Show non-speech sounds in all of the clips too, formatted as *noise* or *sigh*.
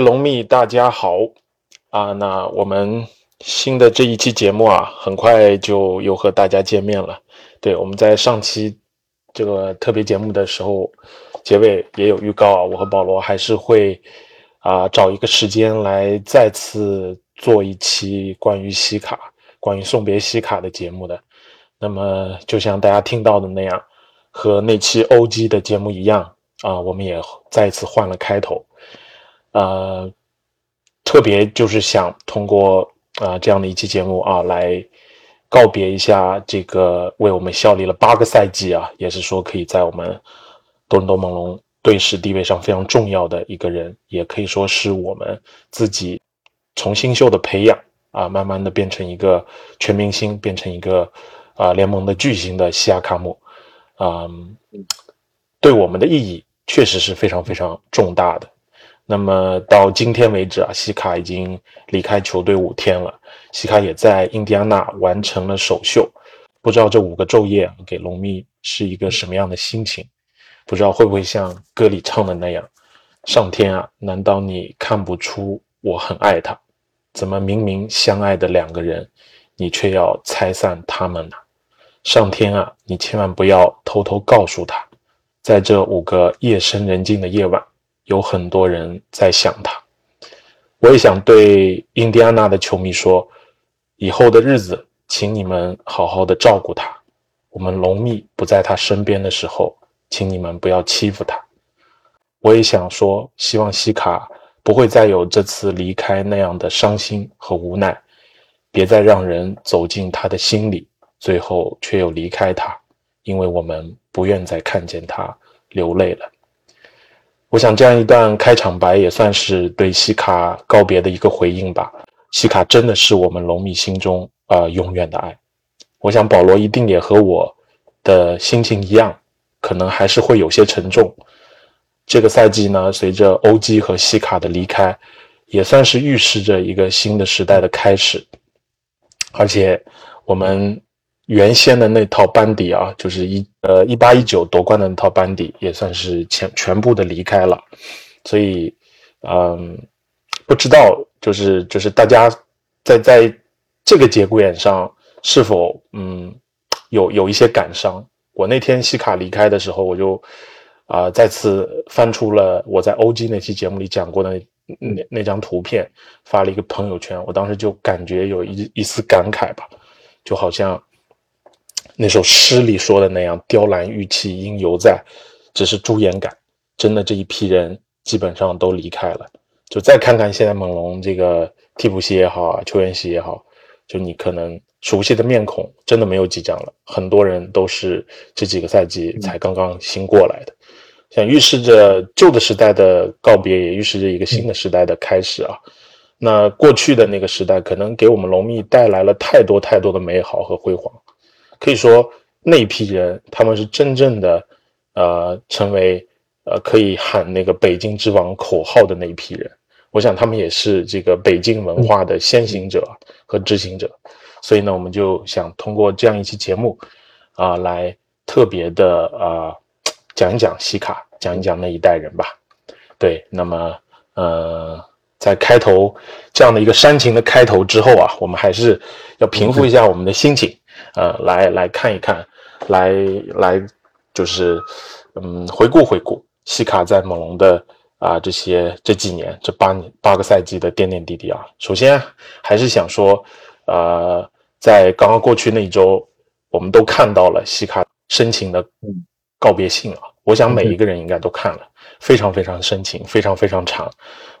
龙蜜，大家好啊！那我们新的这一期节目啊，很快就又和大家见面了。对，我们在上期这个特别节目的时候，结尾也有预告啊，我和保罗还是会啊找一个时间来再次做一期关于西卡、关于送别西卡的节目的。那么，就像大家听到的那样，和那期 OG 的节目一样啊，我们也再次换了开头。呃，特别就是想通过啊、呃、这样的一期节目啊，来告别一下这个为我们效力了八个赛季啊，也是说可以在我们多伦多猛龙队史地位上非常重要的一个人，也可以说是我们自己从新秀的培养啊，慢慢的变成一个全明星，变成一个啊联盟的巨星的西亚卡姆，啊、对我们的意义确实是非常非常重大的。那么到今天为止啊，西卡已经离开球队五天了。西卡也在印第安纳完成了首秀，不知道这五个昼夜，给龙蜜是一个什么样的心情？不知道会不会像歌里唱的那样，上天啊，难道你看不出我很爱他？怎么明明相爱的两个人，你却要拆散他们呢？上天啊，你千万不要偷偷告诉他，在这五个夜深人静的夜晚。有很多人在想他，我也想对印第安纳的球迷说，以后的日子，请你们好好的照顾他。我们龙蜜不在他身边的时候，请你们不要欺负他。我也想说，希望西卡不会再有这次离开那样的伤心和无奈，别再让人走进他的心里，最后却又离开他，因为我们不愿再看见他流泪了。我想这样一段开场白也算是对西卡告别的一个回应吧。西卡真的是我们龙迷心中啊、呃、永远的爱。我想保罗一定也和我的心情一样，可能还是会有些沉重。这个赛季呢，随着欧基和西卡的离开，也算是预示着一个新的时代的开始。而且我们原先的那套班底啊，就是一呃一八一九夺冠的那套班底，也算是全全部的离开了，所以嗯，不知道就是就是大家在在这个节骨眼上是否嗯有有一些感伤。我那天西卡离开的时候，我就啊、再次翻出了我在 OG 那期节目里讲过的那那张图片，发了一个朋友圈。我当时就感觉有一一丝感慨吧，就好像。那首诗里说的那样，雕栏玉砌应犹在，只是朱颜改。真的这一批人基本上都离开了。就再看看现在猛龙这个替补席也好啊，球员席也好，就你可能熟悉的面孔真的没有几张了。很多人都是这几个赛季才刚刚新过来的，像预示着旧的时代的告别，也预示着一个新的时代的开始啊。那过去的那个时代，可能给我们龙蜜带来了太多太多的美好和辉煌。可以说那一批人，他们是真正的，呃，成为呃可以喊那个“北京之王”口号的那一批人。我想他们也是这个北京文化的先行者和执行者。所以呢，我们就想通过这样一期节目，啊、来特别的啊、讲一讲西卡，讲一讲那一代人吧。对，那么呃，在开头这样的一个煽情的开头之后啊，我们还是要平复一下我们的心情，呃，来来看一看，来来就是嗯回顾回顾西卡在猛龙的啊这些这几年这八年八个赛季的点点滴滴啊。首先还是想说，呃，在刚刚过去那一周，我们都看到了西卡深情的告别信啊，我想每一个人应该都看了。非常非常深情，非常非常长。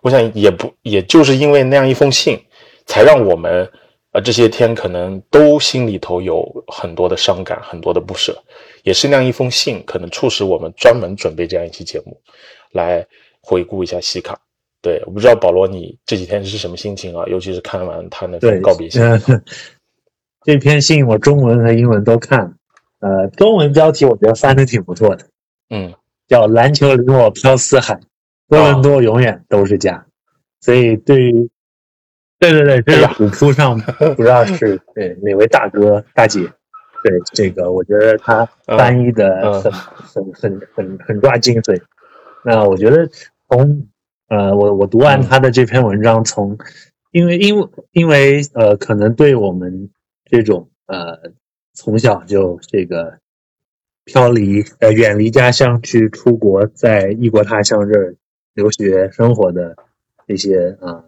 我想也不，也就是因为那样一封信，才让我们，呃，这些天可能都心里头有很多的伤感，很多的不舍。也是那样一封信，可能促使我们专门准备这样一期节目，来回顾一下西卡。对，我不知道保罗你这几天是什么心情啊？尤其是看完他那封告别信。*laughs* 这篇信我中文和英文都看，呃，中文标题我觉得翻的挺不错的。嗯。叫篮球离我飘四海，多伦多永远都是家。所以对于，对对对，这是虎扑上 *laughs* 不知道是对哪位大哥大姐，对这个我觉得他翻译的很很很很很抓精髓。那我觉得从呃我我读完他的这篇文章，从因为因为因为呃可能对我们这种呃从小就这个。飘离呃，远离家乡去出国，在异国他乡这儿留学生活的这些啊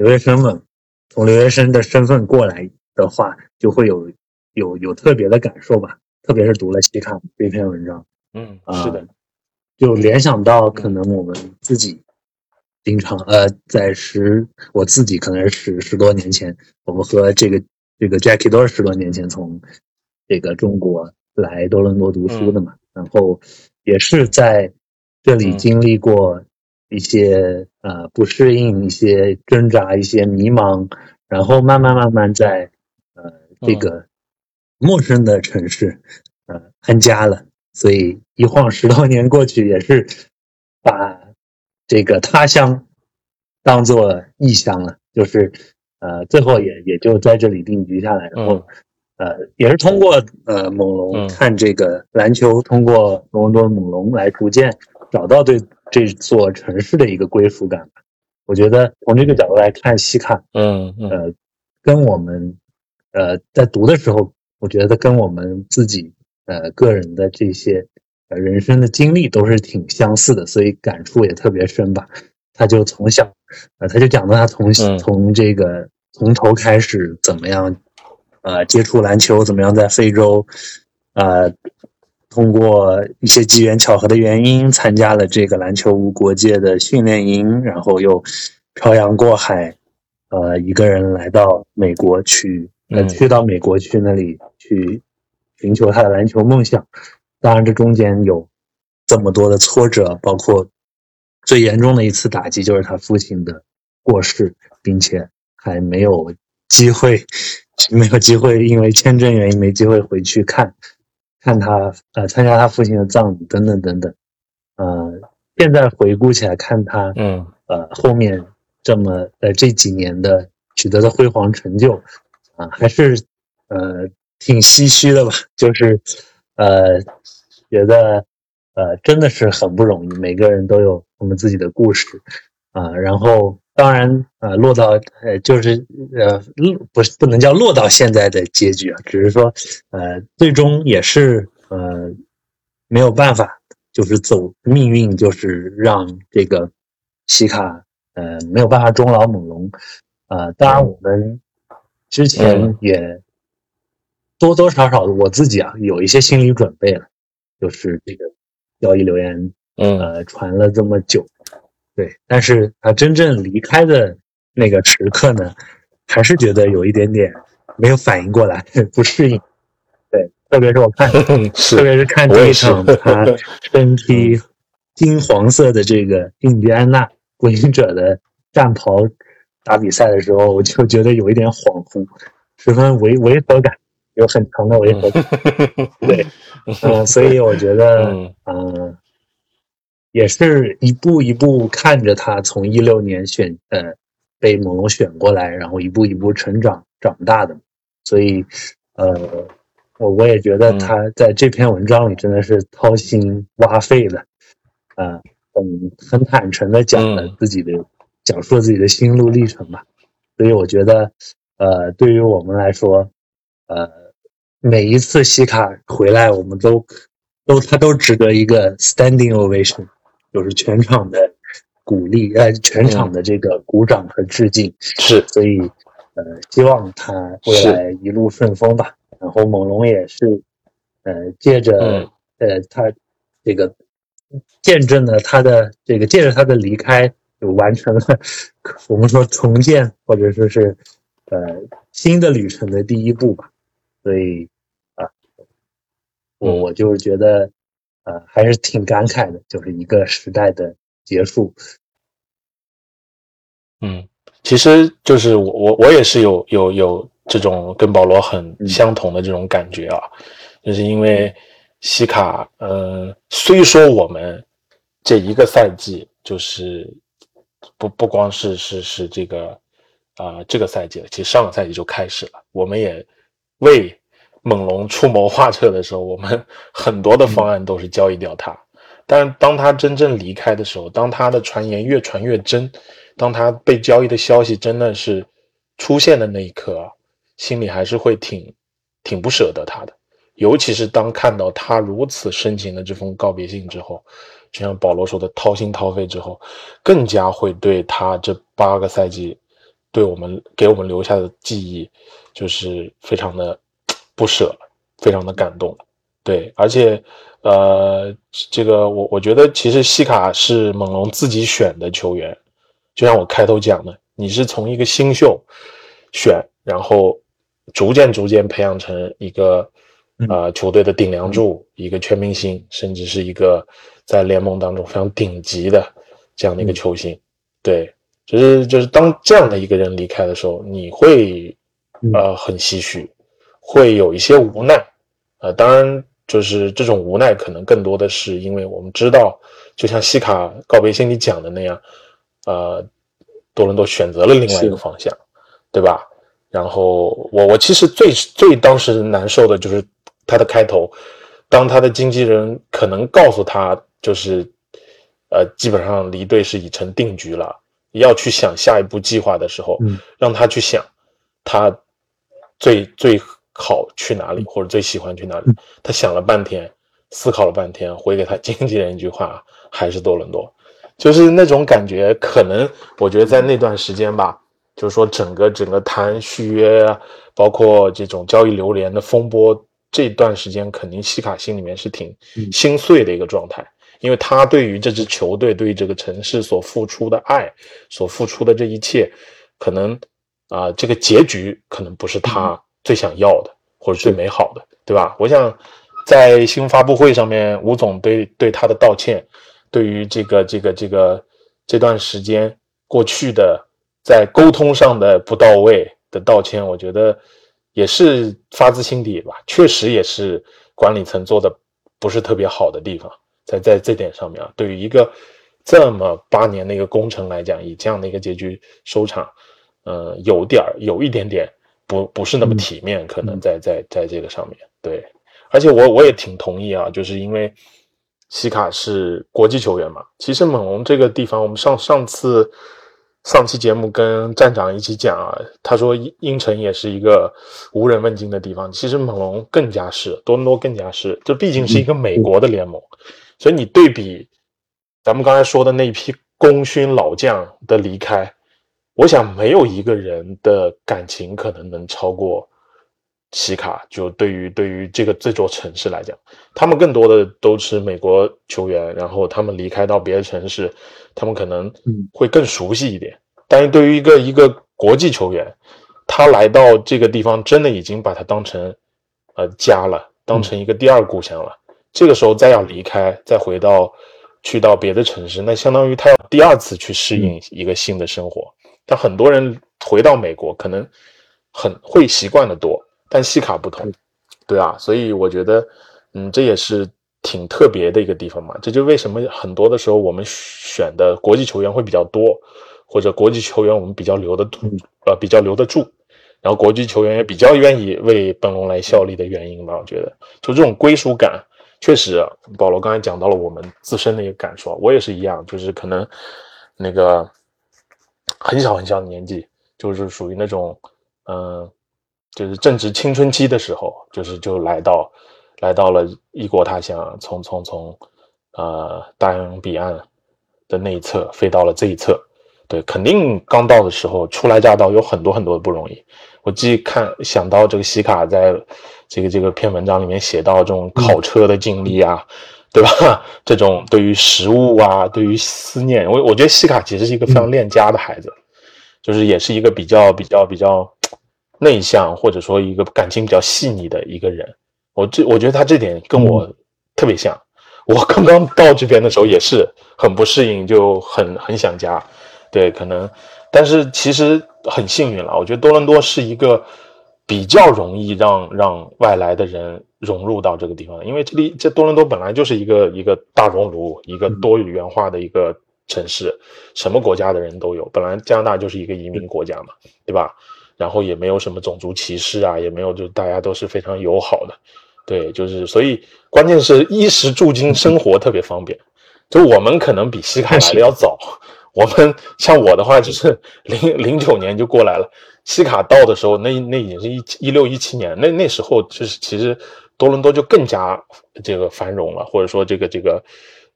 留学生们，从留学生的身份过来的话，就会有有有特别的感受吧。特别是读了西卡这篇文章，嗯，是的，就联想到可能我们自己经常呃，在十我自己可能是十十多年前，我们和这个这个 Jackie 都是十多年前从这个中国。来多伦多读书的嘛，然后也是在这里经历过一些呃不适应、一些挣扎、一些迷茫，然后慢慢慢慢在呃这个陌生的城市呃安家了。所以一晃十多年过去，也是把这个他乡当做异乡了，就是呃最后也也就在这里定居下来，然后。呃，也是通过呃猛龙看这个篮球，通过多伦多猛龙来逐渐找到对这座城市的一个归属感吧。我觉得从这个角度来看，西卡，嗯呃，跟我们呃在读的时候，我觉得跟我们自己呃个人的这些呃人生的经历都是挺相似的，所以感触也特别深吧。他就从小，呃，他就讲到他从从这个从头开始怎么样。呃，接触篮球怎么样？在非洲，呃，通过一些机缘巧合的原因，参加了这个篮球无国界的训练营，然后又漂洋过海，呃，一个人来到美国去，呃，去到美国去那里去寻求他的篮球梦想。当然，这中间有这么多的挫折，包括最严重的一次打击就是他父亲的过世，并且还没有机会。*laughs* 没有机会，因为签证原因没机会回去看，看他呃参加他父亲的葬礼等等等等，呃，现在回顾起来看他，嗯呃后面这么呃这几年的取得的辉煌成就，啊还是呃挺唏嘘的吧，就是呃觉得呃真的是很不容易，每个人都有我们自己的故事啊，然后。当然，呃，落到呃，就是呃，不是不能叫落到现在的结局啊，只是说，呃，最终也是呃没有办法，就是走命运，就是让这个西卡呃没有办法终老猛龙，呃，当然我们之前也多多少少我自己啊有一些心理准备了，就是这个交易留言呃传了这么久。对，但是他真正离开的那个时刻呢，还是觉得有一点点没有反应过来，*laughs* 不适应。对，特别是我看，*laughs* 特别是看这一场他身披金黄色的这个印第安纳步行者的战袍打比赛的时候，我就觉得有一点恍惚，十分违违和感，有很强的违和感。*laughs* 对，嗯，所以我觉得，嗯。也是一步一步看着他从一六年选呃被猛龙选过来，然后一步一步成长长大的，所以呃我我也觉得他在这篇文章里真的是掏心挖肺的，呃很很坦诚的讲了自己的讲述了自己的心路历程吧。所以我觉得，呃，对于我们来说，呃，每一次西卡回来，我们都都他都值得一个 standing ovation，就是全场的鼓励，呃，全场的这个鼓掌和致敬。是，所以，呃，希望他未来一路顺风吧。然后猛龙也是，呃，借着呃他这个见证了他的这个借着他的离开，就完成了我们说重建或者说是呃新的旅程的第一步吧。所以啊，我我就是觉得呃还是挺感慨的，就是一个时代的结束。嗯，其实就是我我我也是有有有。这种跟保罗很相同的这种感觉啊，就是因为西卡，呃，虽说我们这一个赛季就是不不光是是是这个啊这个赛季了，其实上个赛季就开始了，我们也为猛龙出谋划策的时候，我们很多的方案都是交易掉他，但是当他真正离开的时候，当他的传言越传越真，当他被交易的消息真的是出现的那一刻。心里还是会挺挺不舍得他的，尤其是当看到他如此深情的这封告别信之后，就像保罗说的掏心掏肺之后，更加会对他这八个赛季对我们给我们留下的记忆，就是非常的不舍，非常的感动。对，而且呃，这个我我觉得其实西卡是猛龙自己选的球员，就像我开头讲的，你是从一个新秀选，然后。逐渐逐渐培养成一个，呃，球队的顶梁柱，一个全明星，甚至是一个在联盟当中非常顶级的这样的一个球星。对，就是就是当这样的一个人离开的时候，你会呃很唏嘘，会有一些无奈。呃，当然就是这种无奈，可能更多的是因为我们知道，就像西卡告别信里讲的那样，呃，多伦多选择了另外一个方向，对吧？然后我我其实最最当时难受的就是他的开头，当他的经纪人可能告诉他就是，呃，基本上离队是已成定局了，要去想下一步计划的时候，让他去想，他最最好去哪里或者最喜欢去哪里，他想了半天，思考了半天，回给他经纪人一句话，还是多伦多，就是那种感觉，可能我觉得在那段时间吧。就是说，整个整个谈续约啊，包括这种交易流连的风波，这段时间肯定西卡心里面是挺心碎的一个状态，因为他对于这支球队、对于这个城市所付出的爱，所付出的这一切，可能啊，这个结局可能不是他最想要的，或者最美好的，对吧？我想在新闻发布会上面，吴总对对他的道歉，对于这个这个这个这段时间过去的。在沟通上的不到位的道歉，我觉得也是发自心底吧。确实也是管理层做的不是特别好的地方，在在这点上面啊，对于一个这么八年的一个工程来讲，以这样的一个结局收场，呃，有点儿有一点点不不是那么体面，可能在在在这个上面对。而且我我也挺同意啊，就是因为西卡是国际球员嘛，其实猛龙这个地方，我们上上次。上期节目跟站长一起讲啊，他说英城也是一个无人问津的地方，其实猛龙更加是，多伦多更加是，这毕竟是一个美国的联盟，所以你对比咱们刚才说的那一批功勋老将的离开，我想没有一个人的感情可能能超过西卡。就对于对于这个这座城市来讲，他们更多的都是美国球员，然后他们离开到别的城市。他们可能会更熟悉一点，但是对于一个一个国际球员，他来到这个地方，真的已经把他当成呃家了，当成一个第二故乡了。这个时候再要离开，再回到去到别的城市，那相当于他要第二次去适应一个新的生活。但很多人回到美国，可能很会习惯的多，但西卡不同，对啊，所以我觉得，嗯，这也是。挺特别的一个地方嘛，这就为什么很多的时候我们选的国际球员会比较多，或者国际球员我们比较留得住，呃，比较留得住，然后国际球员也比较愿意为本龙来效力的原因吧。我觉得就这种归属感，确实，保罗刚才讲到了我们自身的一个感受，我也是一样，就是可能那个很小很小的年纪，就是属于那种嗯，就是正值青春期的时候，就是就来到来到了异国他乡，从从从呃大洋彼岸的那一侧飞到了这一侧。对，肯定刚到的时候，初来乍到有很多很多的不容易。我既看想到这个西卡在这个这个篇文章里面写到这种考车的经历啊，对吧？*laughs* 这种对于食物啊，对于思念，我我觉得西卡其实是一个非常恋家的孩子，就是也是一个比较比较比较内向，或者说一个感情比较细腻的一个人。我这我觉得他这点跟我特别像。我刚刚到这边的时候也是很不适应，就很很想家。对，可能，但是其实很幸运了。我觉得多伦多是一个比较容易让让外来的人融入到这个地方，因为这里这多伦多本来就是一个一个大熔炉，一个多语言化的一个城市，什么国家的人都有。本来加拿大就是一个移民国家嘛，对吧？然后也没有什么种族歧视啊，也没有，就大家都是非常友好的。对，就是所以关键是衣食住行生活特别方便。就我们可能比西卡来的要早。我们像我的话，就是 *laughs* 零零九年就过来了。西卡到的时候，那那已经是一一六一七年，那那时候就是其实多伦多就更加这个繁荣了，或者说这个这个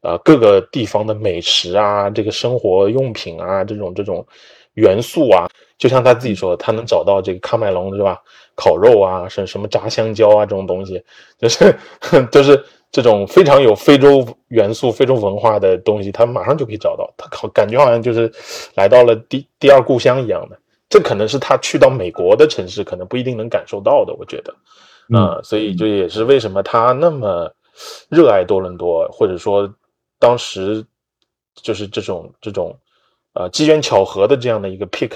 呃各个地方的美食啊，这个生活用品啊，这种这种元素啊，就像他自己说，他能找到这个喀麦隆是吧？烤肉啊，什什么炸香蕉啊，这种东西，就是 *laughs* 就是。这种非常有非洲元素、非洲文化的东西，他马上就可以找到。他好感觉好像就是来到了第第二故乡一样的。这可能是他去到美国的城市，可能不一定能感受到的。我觉得，嗯，所以这也是为什么他那么热爱多伦多，或者说当时就是这种这种呃机缘巧合的这样的一个 pick。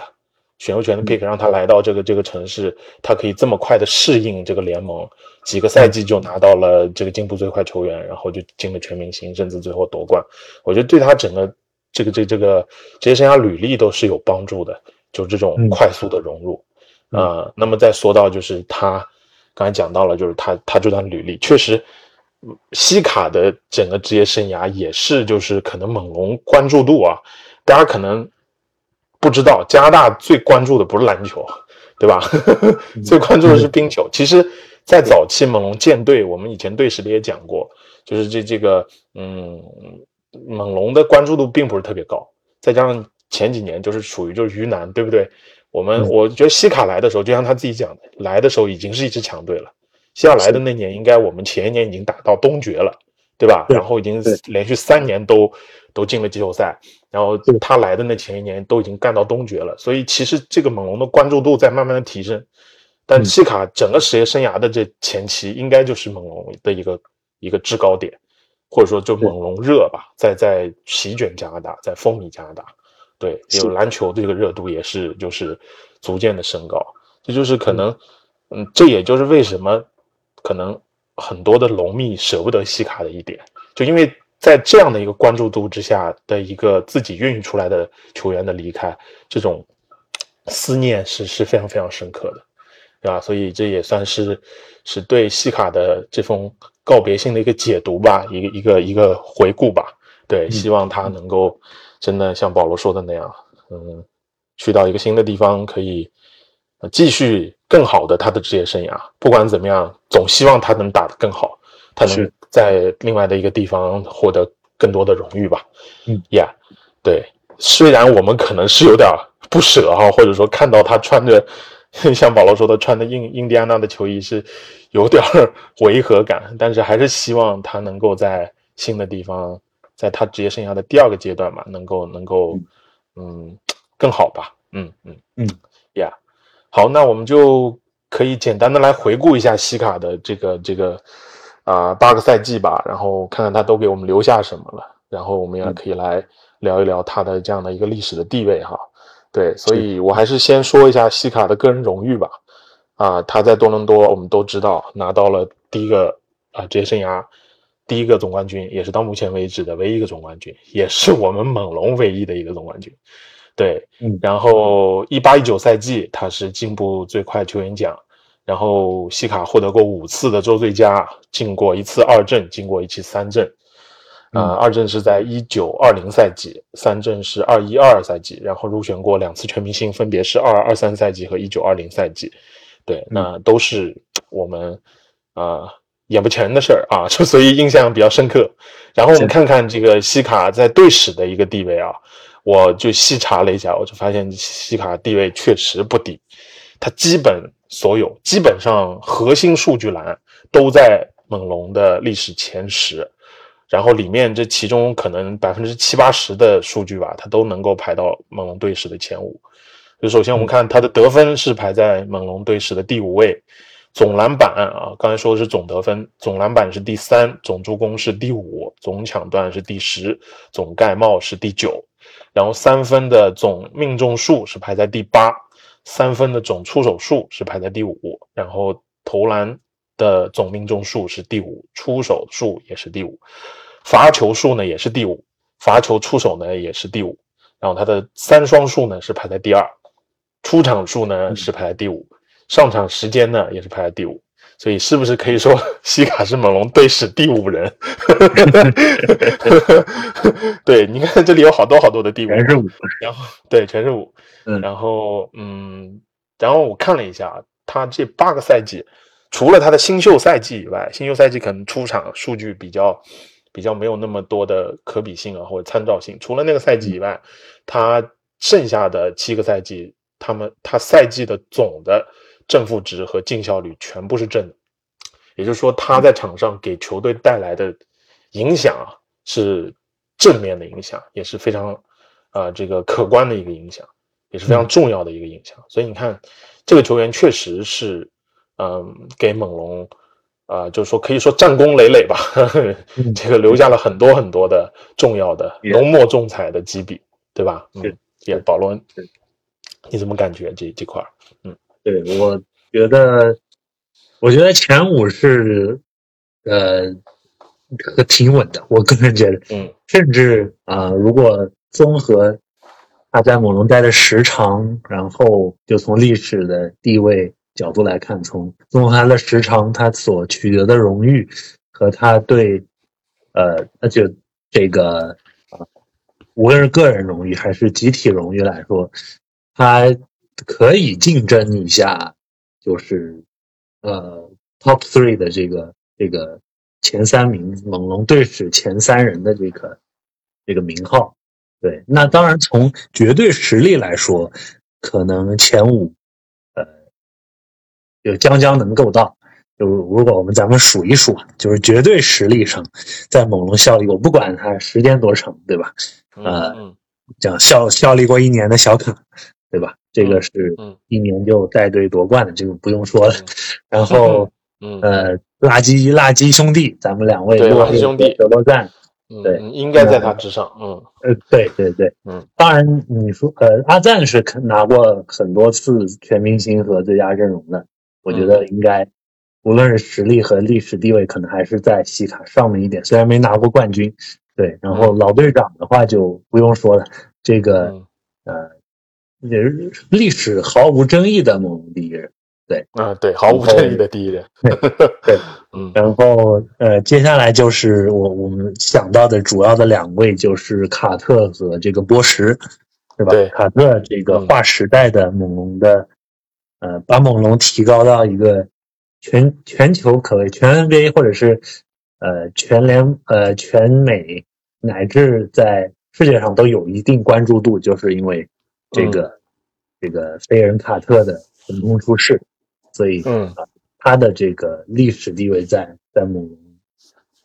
选秀权的 pick 让他来到这个这个城市，他可以这么快的适应这个联盟，几个赛季就拿到了这个进步最快球员，然后就进了全明星，甚至最后夺冠。我觉得对他整个这个这这个职业生涯履历都是有帮助的，就这种快速的融入啊。那么再说到就是他刚才讲到了，就是他他这段履历确实，西卡的整个职业生涯也是就是可能猛龙关注度啊，大家可能。不知道加拿大最关注的不是篮球，*laughs* 对吧？*laughs* 最关注的是冰球。其实，在早期猛龙舰队，我们以前队史里也讲过，就是这这个，嗯，猛龙的关注度并不是特别高。再加上前几年就是属于就是鱼腩，对不对？我们我觉得西卡来的时候，就像他自己讲的，来的时候已经是一支强队了。西亚来的那年，应该我们前一年已经打到东决了，对吧？然后已经连续三年都都进了季后赛。然后就他来的那前一年都已经干到东决了，所以其实这个猛龙的关注度在慢慢的提升。但西卡整个职业生涯的这前期，应该就是猛龙的一个一个制高点，或者说就猛龙热吧，在在席卷加拿大，在风靡加拿大。对，有篮球的这个热度也是就是逐渐的升高。这就是可能，嗯，这也就是为什么可能很多的龙迷舍不得西卡的一点，就因为。在这样的一个关注度之下的一个自己孕育出来的球员的离开，这种思念是是非常非常深刻的，对吧？所以这也算是是对西卡的这封告别信的一个解读吧，一个一个一个回顾吧。对，希望他能够真的像保罗说的那样，嗯，去到一个新的地方，可以继续更好的他的职业生涯。不管怎么样，总希望他能打得更好，他能。在另外的一个地方获得更多的荣誉吧。嗯，Yeah，对，虽然我们可能是有点不舍哈，或者说看到他穿着 *laughs* 像保罗说的穿的印印第安纳的球衣是有点违和感，但是还是希望他能够在新的地方，在他职业生涯的第二个阶段嘛，能够能够嗯更好吧。嗯嗯嗯，Yeah，好，那我们就可以简单的来回顾一下西卡的这个这个。啊，八个赛季吧，然后看看他都给我们留下什么了，然后我们也可以来聊一聊他的这样的一个历史的地位哈。对，所以我还是先说一下西卡的个人荣誉吧。啊，他在多伦多，我们都知道拿到了第一个啊职业生涯第一个总冠军，也是到目前为止的唯一一个总冠军，也是我们猛龙唯一的一个总冠军。对，嗯，然后一八一九赛季他是进步最快球员奖。然后西卡获得过五次的周最佳，进过一次二阵，进过一次三阵，啊，二阵是在一九二零赛季，三阵是二一二赛季，然后入选过两次全明星，分别是二二三赛季和一九二零赛季。对，那都是我们啊眼不前的事儿啊，就 *laughs* 所以印象比较深刻。然后我们看看这个西卡在队史的一个地位啊，我就细查了一下，我就发现西卡地位确实不低，他基本所有基本上核心数据栏都在猛龙的历史前十，然后里面这其中可能百分之七八十的数据吧，它都能够排到猛龙队史的前五。就首先我们看他的得分是排在猛龙队史的第五位，总篮板啊，刚才说的是总得分，总篮板是第三，总助攻是第五，总抢断是第十，总盖帽是第九，然后三分的总命中数是排在第八，三分的总出手数是排在第五，然后投篮的总命中数是第五，出手数也是第五，罚球数呢也是第五，罚球出手呢也是第五，然后他的三双数呢是排在第二。出场数呢是排在第五，上场时间呢也是排在第五，所以是不是可以说 *laughs* 西卡是猛龙队史第五人？*laughs* 对，你看这里有好多好多的第五，全是五，然后对，全是五，嗯然后嗯，然后我看了一下，他这八个赛季，除了他的新秀赛季以外，新秀赛季可能出场数据比较比较没有那么多的可比性啊或者参照性，除了那个赛季以外，他剩下的七个赛季。他们他赛季的总的正负值和净效率全部是正的，也就是说他在场上给球队带来的影响啊是正面的影响，也是非常啊这个可观的一个影响，也是非常重要的一个影响。所以你看这个球员确实是嗯给猛龙啊就是说可以说战功累累吧，*laughs* 这个留下了很多很多的重要的浓墨重彩的几笔，对吧？嗯，也保罗恩。你怎么感觉这这块儿？嗯，对，我觉得，我觉得前五是，呃，挺稳的。我个人觉得，嗯，甚至啊、如果综合他在猛龙待的时长，然后就从历史的地位角度来看，从综合他的时长，他所取得的荣誉和他对，呃，那就这个啊、无论是个人荣誉还是集体荣誉来说。他可以竞争一下，就是呃 top three 的这个这个前三名，猛龙队史前三人的这个这个名号。对，那当然从绝对实力来说，可能前五，呃，就将将能够到。就如果我们咱们数一数，就是绝对实力上，在猛龙效力，我不管他时间多长，对吧？呃，讲效效力过一年的小卡。对吧？这个是一年就带队夺冠的，这个不用说了。然后，*laughs* 呃，垃圾垃圾兄弟，咱们两位垃圾兄弟德罗赞，对，应该在他之上。嗯，呃，对对对，嗯，当然你说，呃，阿赞是拿过很多次全明星和最佳阵容的，我觉得应该，无论是实力和历史地位，可能还是在西卡上面一点，虽然没拿过冠军。对，然后老队长的话就不用说了，这个，呃。也是历史毫无争议的猛龙第一人，对。啊，对，毫无争议的第一人，对，*laughs* 嗯，然后呃，接下来就是我我们想到的主要的两位就是卡特和这个波什，对吧？对，卡特这个划时代的猛龙的，呃，把猛龙提高到一个全全球可谓全 NBA 或者是呃全联呃全美乃至在世界上都有一定关注度，就是因为。这个、嗯、这个飞人卡特的横空出世，所以嗯，他的这个历史地位在在猛龙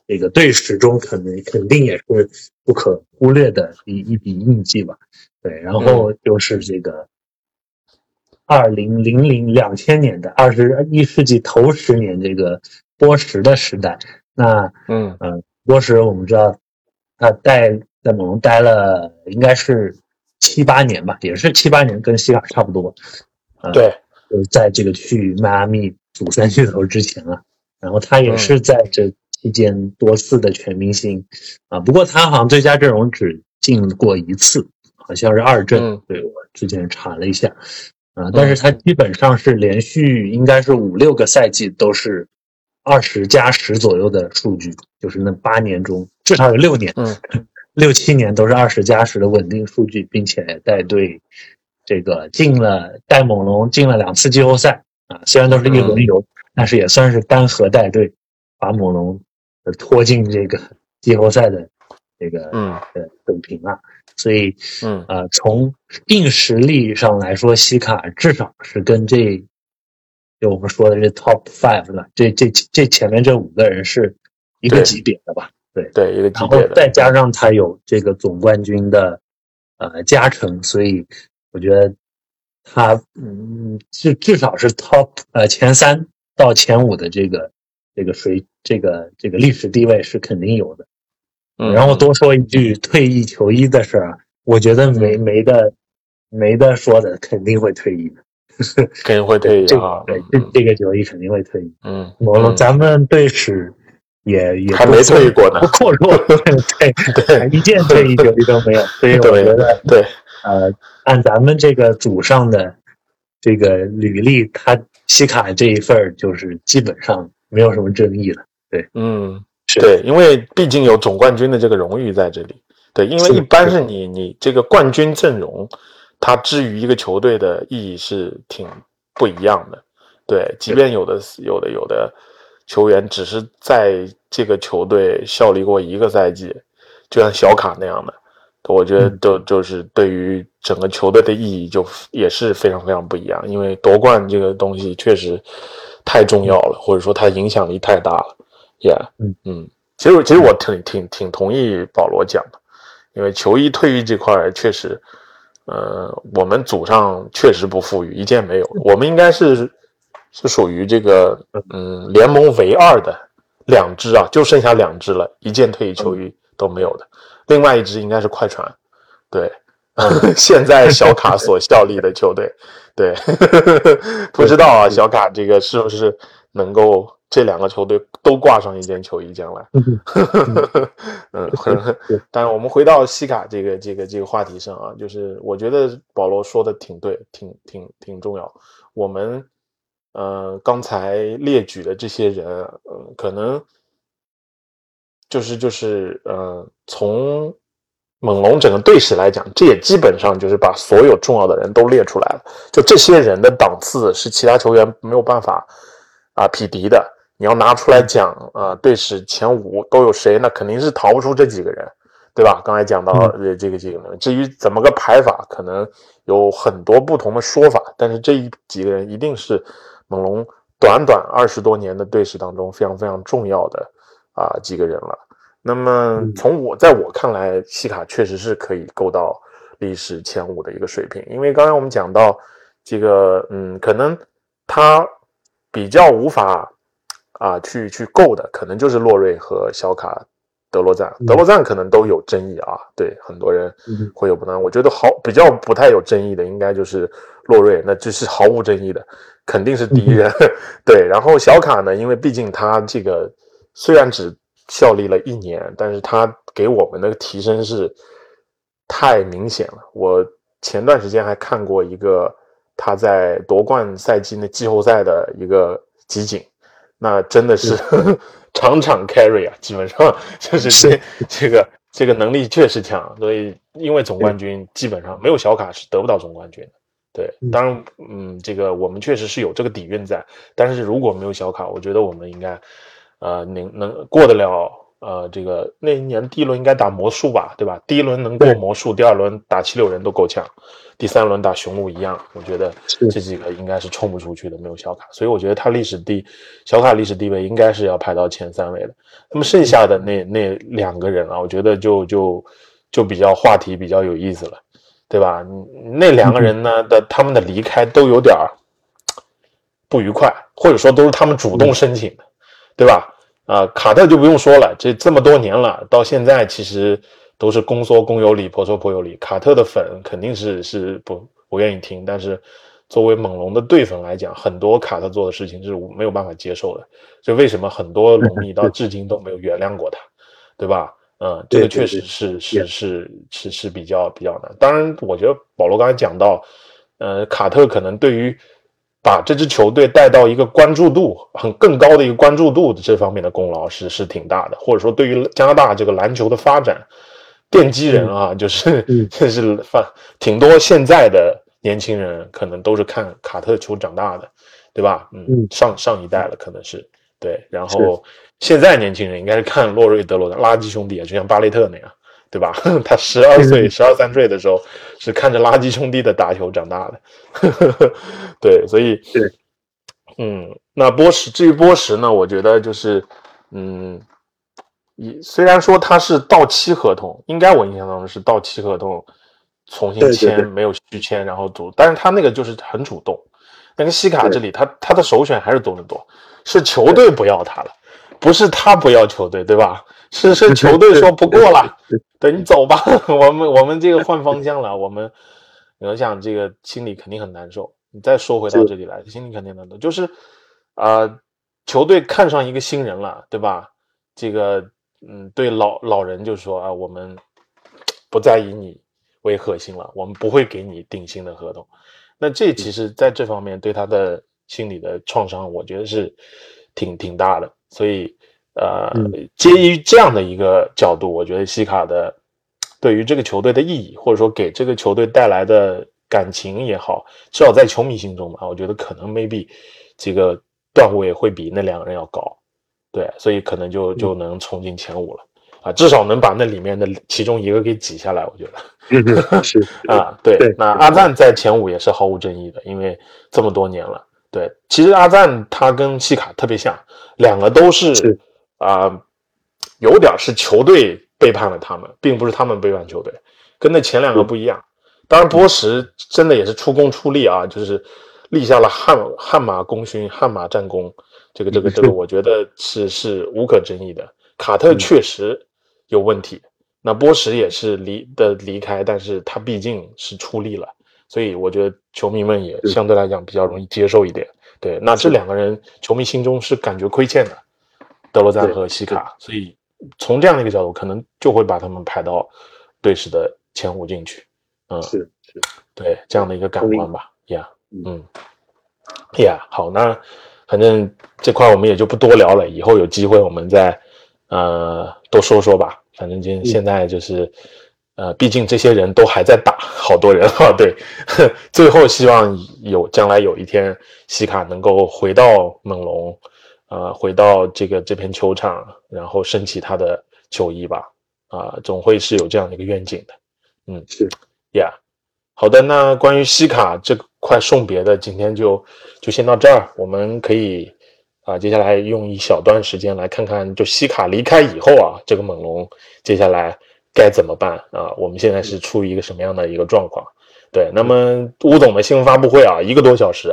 这个队史中，可能肯定也是不可忽略的一一笔印记吧。对，然后就是这个二零零零两千年的二十一世纪头十年这个波什的时代，那嗯嗯、呃，波什我们知道他待在猛龙待了应该是。七八年吧，也是七八年，跟西卡差不多。呃、对，就是在这个去迈阿密组三巨头之前啊，然后他也是在这期间多次的全明星啊。不过他好像最佳阵容只进过一次，好像是二阵。嗯、对我之前查了一下啊，但是他基本上是连续应该是五六个赛季都是二十加十左右的数据，就是那八年中至少有六年，嗯，*laughs* 六七年都是二十加十的稳定数据，并且带队这个进了带猛龙进了两次季后赛啊，虽然都是一轮游，但是也算是单核带队把猛龙拖进这个季后赛的这个嗯。呃水平啊，所以嗯。呃从硬实力上来说，西卡至少是跟这就我们说的这 top five 了，这这这前面这五个人是一个级别的吧？对，对，一个级然后别的，再加上他有这个总冠军的呃加成，所以我觉得他嗯至至少是 top 呃前三到前五的这个这个水这个这个历史地位是肯定有的。嗯。然后多说一句退役球衣的事儿啊，我觉得没没的没得说的，肯定会退役的。肯定会退役 *laughs* 这啊个，对这这个球衣肯定会退役。嗯，我咱们队史也也还没退役过呢不阔绰，对 *laughs* 对一件退役球衣都没有，*laughs* 所以我觉得对，呃，按咱们这个组上的这个履历，他西卡这一份儿就是基本上没有什么争议了。对嗯，是对，因为毕竟有总冠军的这个荣誉在这里。对，因为一般是你你这个冠军阵容，它至于一个球队的意义是挺不一样的。对，即便有的有的有的球员只是在这个球队效力过一个赛季，就像小卡那样的，我觉得嗯都就是对于整个球队的意义就也是非常非常不一样。因为夺冠这个东西确实太重要了，或者说它影响力太大了。Yeah，嗯嗯，其实其实我挺挺挺同意保罗讲的，因为球衣退役这块确实，呃，我们祖上确实不富裕，一件没有。我们应该是是属于这个嗯联盟唯二的两支啊，就剩下两支了，一件退役球衣都没有的。另外一支应该是快船，对，*laughs* 现在小卡所效力的球队，对，*laughs* 不知道啊，小卡这个是不是能够这两个球队都挂上一件球衣，将来。*laughs* 嗯，但是，我们回到西卡这个这个这个话题上啊，就是我觉得保罗说的挺对，挺挺挺重要。我们呃刚才列举的这些人，嗯、可能就是就是呃从猛龙整个队史来讲，这也基本上就是把所有重要的人都列出来了。就这些人的档次是其他球员没有办法啊匹敌的。你要拿出来讲啊，队史前五都有谁？那肯定是逃不出这几个人，对吧？刚才讲到这这个几个人，至于怎么个排法，可能有很多不同的说法，但是这一几个人一定是猛龙短短二十多年的队史当中非常非常重要的啊几个人了。那么从我在我看来，西卡确实是可以够到历史前五的一个水平，因为刚才我们讲到这个，嗯，可能他比较无法。啊，去去够的可能就是洛瑞和小卡德罗赞，德罗赞可能都有争议啊，对很多人会有不当。我觉得好比较不太有争议的，应该就是洛瑞，那这是毫无争议的，肯定是第一人。*laughs* 对，然后小卡呢，因为毕竟他这个虽然只效力了一年，但是他给我们的提升是太明显了。我前段时间还看过一个他在夺冠赛季那季后赛的一个集锦。那真的是场场 carry 啊，基本上 *laughs* 就是这这个这个能力确实强，所以因为总冠军基本上没有小卡是得不到总冠军的。对，当然，嗯，这个我们确实是有这个底蕴在，但是如果没有小卡，我觉得我们应该，呃，能能过得了，呃，这个那一年第一轮应该打魔术吧，对吧？第一轮能过魔术，第二轮打七六人都够呛。第三轮打雄鹿一样，我觉得这几个应该是冲不出去的，没有小卡，所以我觉得他历史第小卡历史地位应该是要排到前三位的。那么剩下的那那两个人啊，我觉得就就就比较话题比较有意思了，对吧？那两个人呢的他们的离开都有点儿不愉快，或者说都是他们主动申请的，对吧？啊，卡特就不用说了，这这么多年了，到现在其实。都是公说公有理，婆说婆有理。卡特的粉肯定是是不不愿意听，但是作为猛龙的队粉来讲，很多卡特做的事情是没有办法接受的。这为什么很多龙 *laughs* 迷到至今都没有原谅过他，对吧？嗯，这个确实是是是是是比较比较难。当然，我觉得保罗刚才讲到，呃，卡特可能对于把这支球队带到一个关注度很更高的一个关注度的这方面的功劳是是挺大的，或者说对于加拿大这个篮球的发展，奠基人啊，就是嗯 *laughs* 就是反挺多现在的年轻人可能都是看卡特球长大的，对吧？嗯，嗯上上一代了可能是对，然后现在年轻人应该是看洛瑞德罗的垃圾兄弟啊，就像巴雷特那样。对吧？*laughs* 他十二岁、十二三岁的时候是看着垃圾兄弟的打球长大的，*laughs* 对，所以对，嗯，那波什至于波什呢，我觉得就是，嗯，也虽然说他是到期合同，应该我印象当中是到期合同重新对对签，对没有续签，然后主，但是他那个就是很主动。那个西卡这里，他他的首选还是多伦多，是球队不要他了，不是他不要球队，对吧？是是球队说不过了，等你走吧，*laughs* 我们我们这个换方向了，我们我想这个心里肯定很难受。你再说回到这里来，心里肯定难受，就是啊、呃球队看上一个新人了，对吧？这个嗯，对老老人就说啊，我们不再以你为核心了，我们不会给你定薪的合同。那这其实在这方面对他的心理的创伤，我觉得是挺挺大的。所以呃，嗯基于这样的一个角度，我觉得西卡的对于这个球队的意义，或者说给这个球队带来的感情也好，至少在球迷心中吧，我觉得可能 maybe 这个段位会比那两个人要高。对，所以可能就就能冲进前五了。啊，至少能把那里面的其中一个给挤下来，我觉得。嗯 *laughs* 是啊，对，对那阿赞在前五也是毫无争议的，因为这么多年了。对，其实阿赞他跟西卡特别像，两个都是是啊、有点是球队背叛了他们，并不是他们背叛球队，跟那前两个不一样。当然，波什真的也是出工出力啊，就是立下了汗汗马功勋、汗马战功。这个这个这个，*laughs* 我觉得是是无可争议的。卡特确实有问题，那波什也是离的离开，但是他毕竟是出力了，所以我觉得球迷们也相对来讲比较容易接受一点。对，那这两个人球迷心中是感觉亏欠的，德罗赞和西卡，所以从这样的一个角度，可能就会把他们排到队史的前五进去。嗯，是是，对这样的一个感官吧，呀，嗯嗯，呀，好，那反正这块我们也就不多聊了，以后有机会我们再呃多说说吧。反正今现在就是、呃，毕竟这些人都还在打，好多人啊，对，*laughs* 最后希望有将来有一天西卡能够回到猛龙，呃，回到这个这片球场，然后升起他的球衣吧，啊、总会是有这样的一个愿景的。嗯，是，Yeah 好的，那关于西卡这块送别的，今天就就先到这儿。我们可以啊、接下来用一小段时间来看看，就西卡离开以后啊，这个猛龙接下来该怎么办啊？我们现在是处于一个什么样的一个状况？对，那么吴总的新闻发布会啊，一个多小时，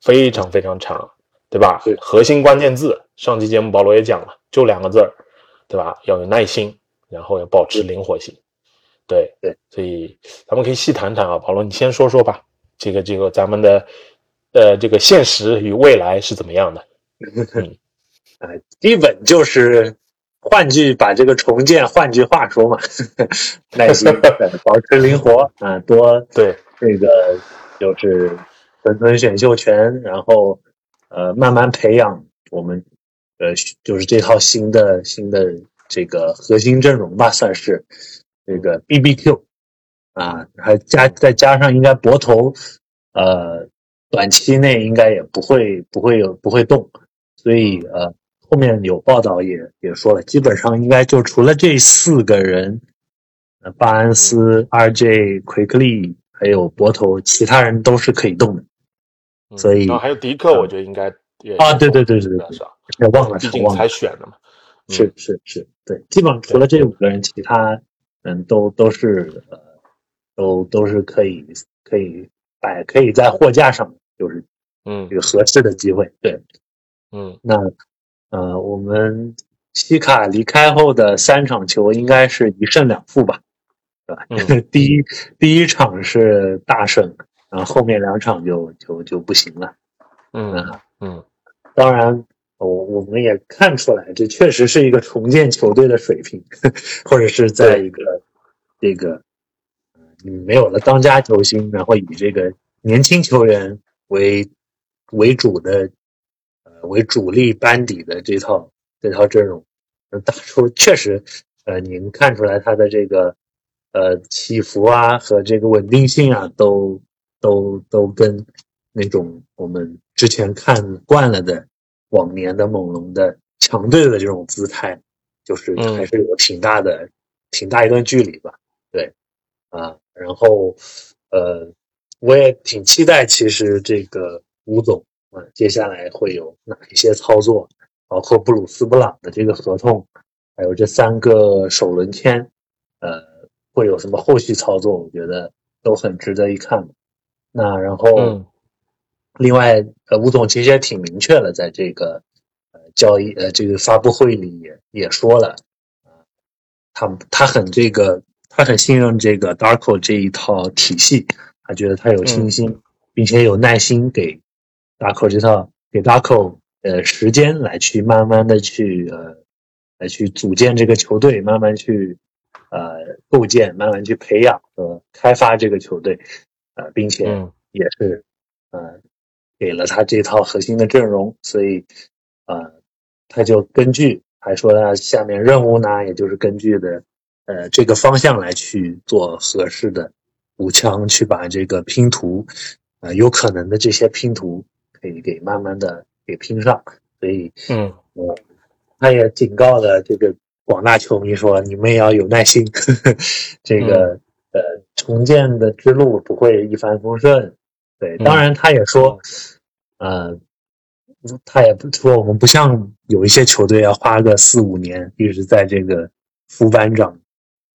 非常非常长，对吧是？核心关键字，上期节目保罗也讲了，就两个字儿，对吧？要有耐心，然后要保持灵活性。对对，所以咱们可以细谈谈啊，保罗，你先说说吧，这个这个咱们的呃这个现实与未来是怎么样的？啊，*laughs* 基本就是，换句把这个重建，换句话说嘛，*laughs* 耐心，呃 *laughs* 保持灵活啊，多对，这个就是存存选秀权，然后呃慢慢培养我们呃就是这套新的新的这个核心阵容吧，算是这个 BBQ 啊，还加再加上应该博头呃短期内应该也不会不会有不会动，所以呃后面有报道也也说了，基本上应该就除了这四个人，呃巴恩斯、RJ、奎克利还有博头，其他人都是可以动的。嗯所以然后还有迪克，我觉得应该也啊对对对对对是吧？也忘了毕竟忘了才选的嘛。嗯是是是，对，基本上除了这五个人，其他人都都是呃，都都是可以可以摆可以在货架上，就是嗯这个合适的机会。对，嗯那呃，我们西卡离开后的三场球应该是一胜两负吧，对吧？嗯 *laughs* 第一第一场是大胜，然后后面两场就就就不行了。嗯嗯嗯当然，我我们也看出来，这确实是一个重建球队的水平，*laughs* 或者是在一个这个呃你没有了当家球星，然后以这个年轻球员为为主的呃为主力班底的这套这套阵容，打出确实呃，您看出来他的这个呃起伏啊和这个稳定性啊，都都都跟那种我们之前看惯了的往年的猛龙的强队的这种姿态，就是还是有挺大的挺大一段距离吧。对，啊，然后呃。我也挺期待，其实这个吴总啊，接下来会有哪一些操作，包括布鲁斯布朗的这个合同，还有这三个首轮签，呃，会有什么后续操作？我觉得都很值得一看。那然后，另外，呃，吴总其实也挺明确了，在这个呃交易呃这个发布会里也也说了，啊，他他很这个他很信任这个 Darko 这一套体系。他觉得他有信心，并且有耐心给 Darko 这套给 Darko 呃时间来去慢慢的去呃来去组建这个球队，慢慢去呃构建，慢慢去培养和开发这个球队，呃，并且也是呃给了他这套核心的阵容，所以呃他就根据还说他下面任务呢，也就是根据的呃这个方向来去做合适的。补枪去把这个拼图，呃，有可能的这些拼图可以给慢慢的给拼上，所以，嗯，呃，他也警告了这个广大球迷说，你们也要有耐心，呵 *laughs* 呵这个呃，重建的之路不会一帆风顺，对，当然他也说，呃，他也不说我们不像有一些球队要花个四五年一直在这个副班长。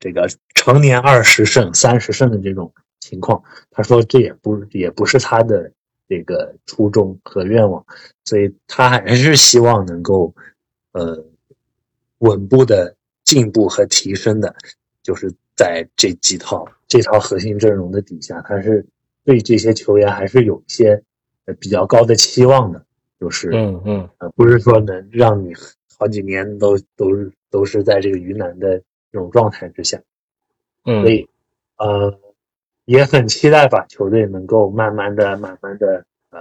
这个常年二十胜、三十胜的这种情况，他说这也不也不是他的这个初衷和愿望，所以他还是希望能够呃稳步的进步和提升的，就是在这几套这套核心阵容的底下，他是对这些球员还是有一些比较高的期望的，就是嗯嗯呃不是说能让你好几年都都都是在这个云南的。这种状态之下，嗯，所以呃也很期待吧，球队能够慢慢的、慢慢的呃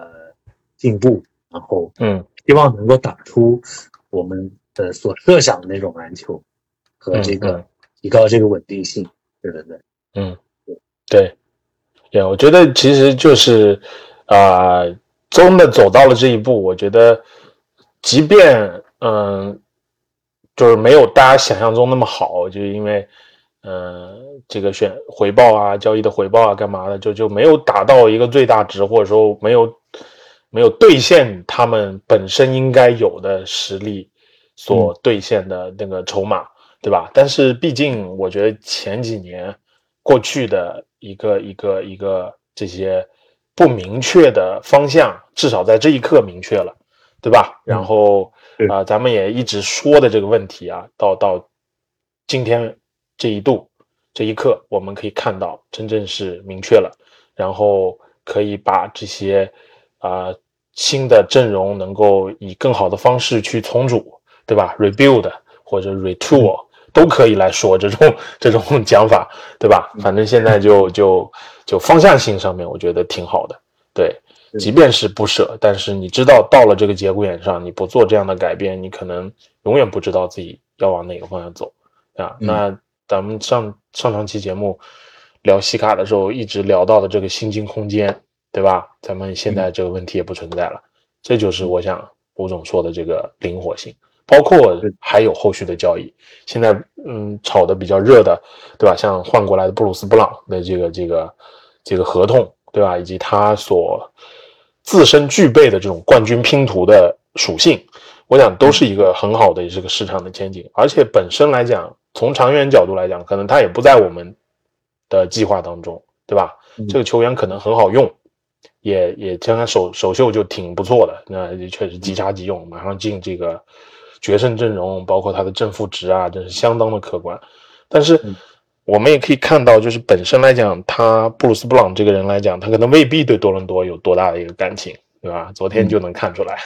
进步，然后嗯，希望能够打出我们的所设想的那种篮球和这个提高这个稳定性，对对对，嗯，对，对，我觉得其实就是啊，真的走到了这一步，我觉得即便嗯。就是没有大家想象中那么好，就因为，呃，这个选回报啊，交易的回报啊，干嘛的，就就没有达到一个最大值，或者说没有没有兑现他们本身应该有的实力所兑现的那个筹码，对吧？但是毕竟我觉得前几年过去的一个一个一个这些不明确的方向，至少在这一刻明确了，对吧？然后。啊，咱们也一直说的这个问题啊，到到今天这一度这一刻，我们可以看到真正是明确了，然后可以把这些啊新的阵容能够以更好的方式去重组，对吧？rebuild 或者 retool 都可以来说 *laughs* 这种这种讲法，对吧？反正现在就就就方向性上面，我觉得挺好的，对。即便是不舍，但是你知道到了这个节骨眼上，你不做这样的改变，你可能永远不知道自己要往哪个方向走啊。那咱们上上上期节目聊西卡的时候，一直聊到的这个心经空间，对吧？咱们现在这个问题也不存在了，这就是我想吴总说的这个灵活性，包括还有后续的交易。现在嗯，炒的比较热的，对吧？像换过来的布鲁斯布朗的这个这个这个合同，对吧？以及他所自身具备的这种冠军拼图的属性，我想都是一个很好的这个市场的前景。而且本身来讲，从长远角度来讲，可能他也不在我们的计划当中，对吧？这个球员可能很好用，也也将他首首秀就挺不错的，那确实即插即用，马上进这个决胜阵容，包括他的正负值啊，真是相当的可观。但是。我们也可以看到，就是本身来讲，他布鲁斯布朗这个人来讲，他可能未必对多伦多有多大的一个感情，对吧？昨天就能看出来，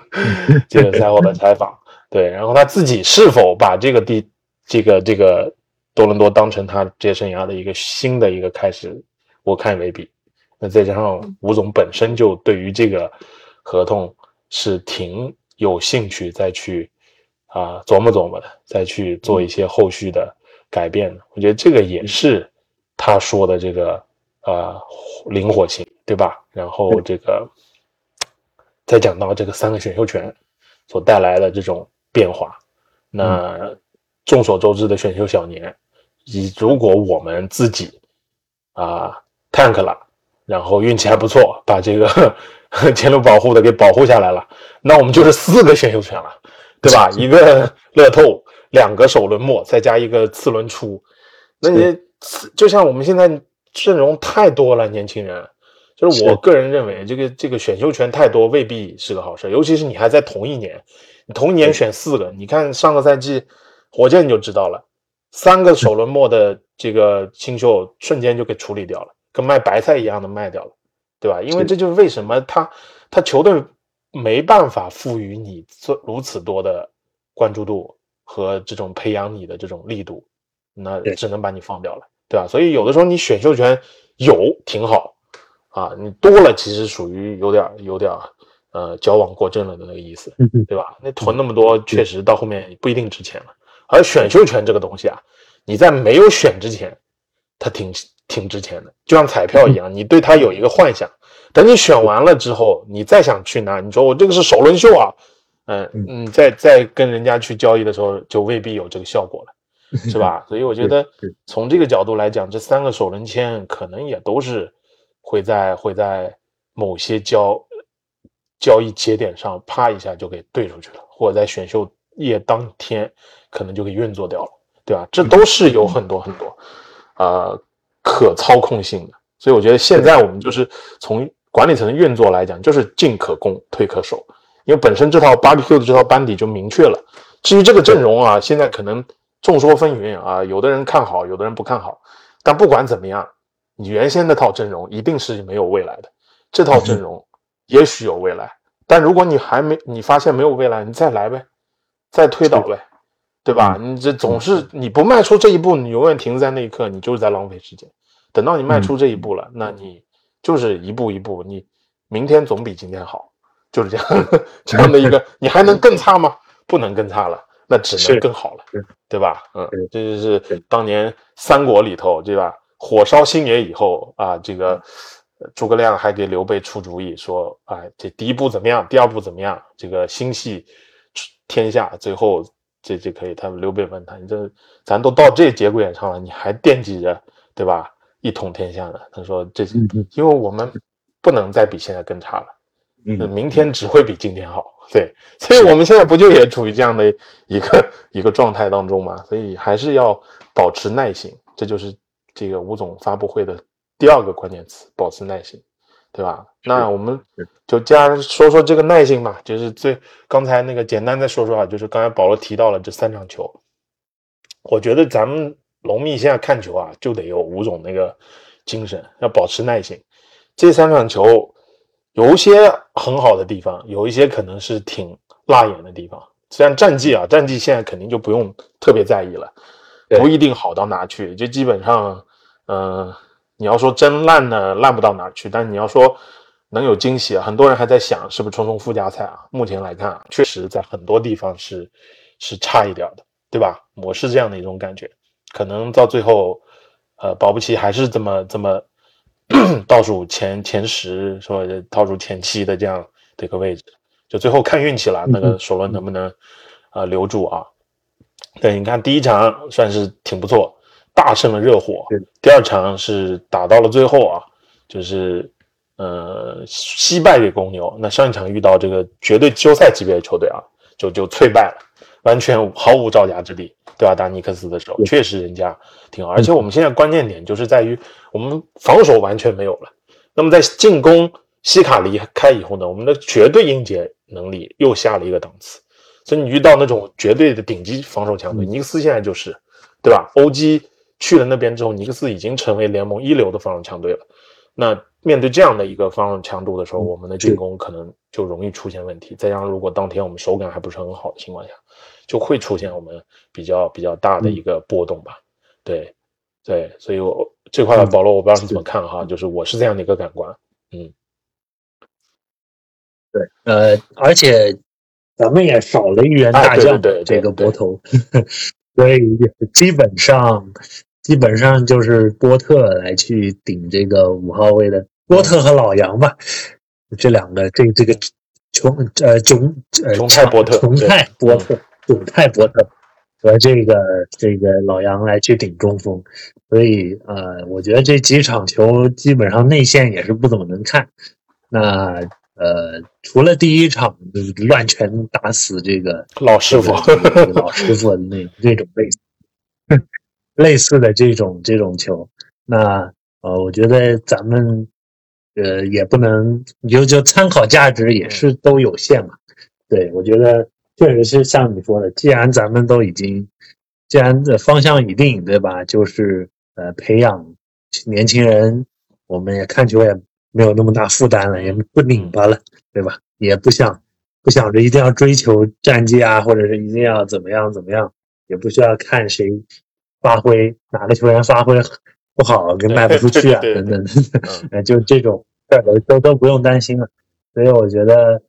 *laughs* 这个赛后的采访，对，然后他自己是否把这个地，这个这个多伦多当成他职业生涯的一个新的一个开始，我看未必。那再加上吴总本身就对于这个合同是挺有兴趣再去啊琢磨琢磨的，再去做一些后续的改变的。我觉得这个也是他说的这个呃灵活性，对吧？然后这个再讲到这个三个选秀权所带来的这种变化，那众所周知的选秀小年，以如果我们自己啊 tank 了。然后运气还不错，把这个 *laughs* 前路保护的给保护下来了。那我们就是四个选秀权了，对吧？*laughs* 一个乐透，两个首轮末，再加一个次轮出。那你就像我们现在阵容太多了，年轻人，就是我个人认为，这个这个选秀权太多未必是个好事，尤其是你还在同一年，你同一年选四个，你看上个赛季火箭就知道了，三个首轮末的这个新秀瞬间就给处理掉了。跟卖白菜一样的卖掉了，对吧？因为这就是为什么他他球队没办法赋予你这如此多的关注度和这种培养你的这种力度，那只能把你放掉了，对吧？所以有的时候你选秀权有挺好啊，你多了其实属于有点有点呃矫枉过正了的那个意思，对吧？那囤那么多确实到后面不一定值钱了。而选秀权这个东西啊，你在没有选之前，它挺。挺值钱的，就像彩票一样，你对它有一个幻想，等你选完了之后，你再想去拿，你说我这个是首轮秀啊，嗯嗯，再再跟人家去交易的时候，就未必有这个效果了，是吧？*laughs* 所以我觉得从这个角度来讲，这三个首轮签可能也都是会在会在某些交交易节点上啪一下就给兑出去了，或者在选秀夜当天可能就给运作掉了，对吧？这都是有很多很多啊。可操控性的，所以我觉得现在我们就是从管理层的运作来讲，就是进可攻，退可守。因为本身这套 BBQ 的这套班底就明确了。至于这个阵容啊，现在可能众说纷纭啊，有的人看好，有的人不看好。但不管怎么样，你原先那套阵容一定是没有未来的。这套阵容也许有未来，但如果你还没你发现没有未来，你再来呗，再推倒呗。对吧？你这总是你不迈出这一步，你永远停在那一刻，你就是在浪费时间。等到你迈出这一步了，那你就是一步一步，你明天总比今天好，就是这样这样的一个。*laughs* 你还能更差吗？不能更差了，那只能更好了，对吧？嗯，这就是当年三国里头，对吧？火烧新野以后啊，这个诸葛亮还给刘备出主意说：“哎，这第一步怎么样？第二步怎么样？这个心系天下，最后。”这这可以，他们刘备问他：“你这咱都到这节骨眼上了，你还惦记着，对吧？一统天下呢？”他说：“这因为我们不能再比现在更差了，嗯，明天只会比今天好。对，所以我们现在不就也处于这样的一个一个状态当中吗？所以还是要保持耐心，这就是这个吴总发布会的第二个关键词：保持耐心。”对吧？那我们就加说说这个耐性吧。就是最刚才那个简单再说说啊，就是刚才保罗提到了这三场球，我觉得咱们龙蜜现在看球啊，就得有五种那个精神，要保持耐心。这三场球有一些很好的地方，有一些可能是挺辣眼的地方。虽然战绩啊，战绩现在肯定就不用特别在意了，不一定好到哪去，就基本上，嗯。你要说真烂呢，烂不到哪儿去。但你要说能有惊喜啊，很多人还在想是不是冲冲附加赛啊？目前来看啊，确实在很多地方是是差一点的，对吧？我是这样的一种感觉，可能到最后，呃，保不齐还是这么这么倒数前前十，说倒数前七的这样的一个位置，就最后看运气了。那个首轮能不能啊留住啊？对，你看第一场算是挺不错。大胜了热火，第二场是打到了最后啊，就是呃惜败给公牛。那上一场遇到这个绝对季后赛级别的球队啊，就就脆败了，完全毫无招架之力，对吧？打尼克斯的时候，确实人家挺好。而且我们现在关键点就是在于我们防守完全没有了。那么在进攻，西卡离开以后呢，我们的绝对应接能力又下了一个档次。所以你遇到那种绝对的顶级防守强队，尼克斯现在就是，对吧？OG。去了那边之后，尼克斯已经成为联盟一流的防守强队了。那面对这样的一个防守强度的时候，我们的进攻可能就容易出现问题。再加上如果当天我们手感还不是很好的情况下，就会出现我们比较比较大的一个波动吧。对，对，所以我这块保罗，我不知道你怎么看哈，就是我是这样的一个感官。嗯，对，呃，而且咱们也少了一员大将，这个博头，*laughs* 所以基本上基本上就是波特来去顶这个五号位的波特和老杨吧，这两个这这个琼呃琼呃琼泰波特琼泰波特琼泰波特。和这个这个老杨来去顶中锋，所以呃，我觉得这几场球基本上内线也是不怎么能看。那呃，除了第一场乱拳打死这个老师傅，老师傅那那种类似类似的这种这种球，那呃，我觉得咱们呃也不能就就参考价值也是都有限嘛。对我觉得。确实是像你说的，既然咱们都已经，既然的方向已定，对吧？就是呃，培养年轻人，我们也看球也没有那么大负担了，也不拧巴了，对吧？也不想不想着一定要追求战绩啊，或者是一定要怎么样怎么样，也不需要看谁发挥哪个球员发挥不好给卖不出去啊等等，呃，*laughs* 就这种事儿都都不用担心了。所以我觉得，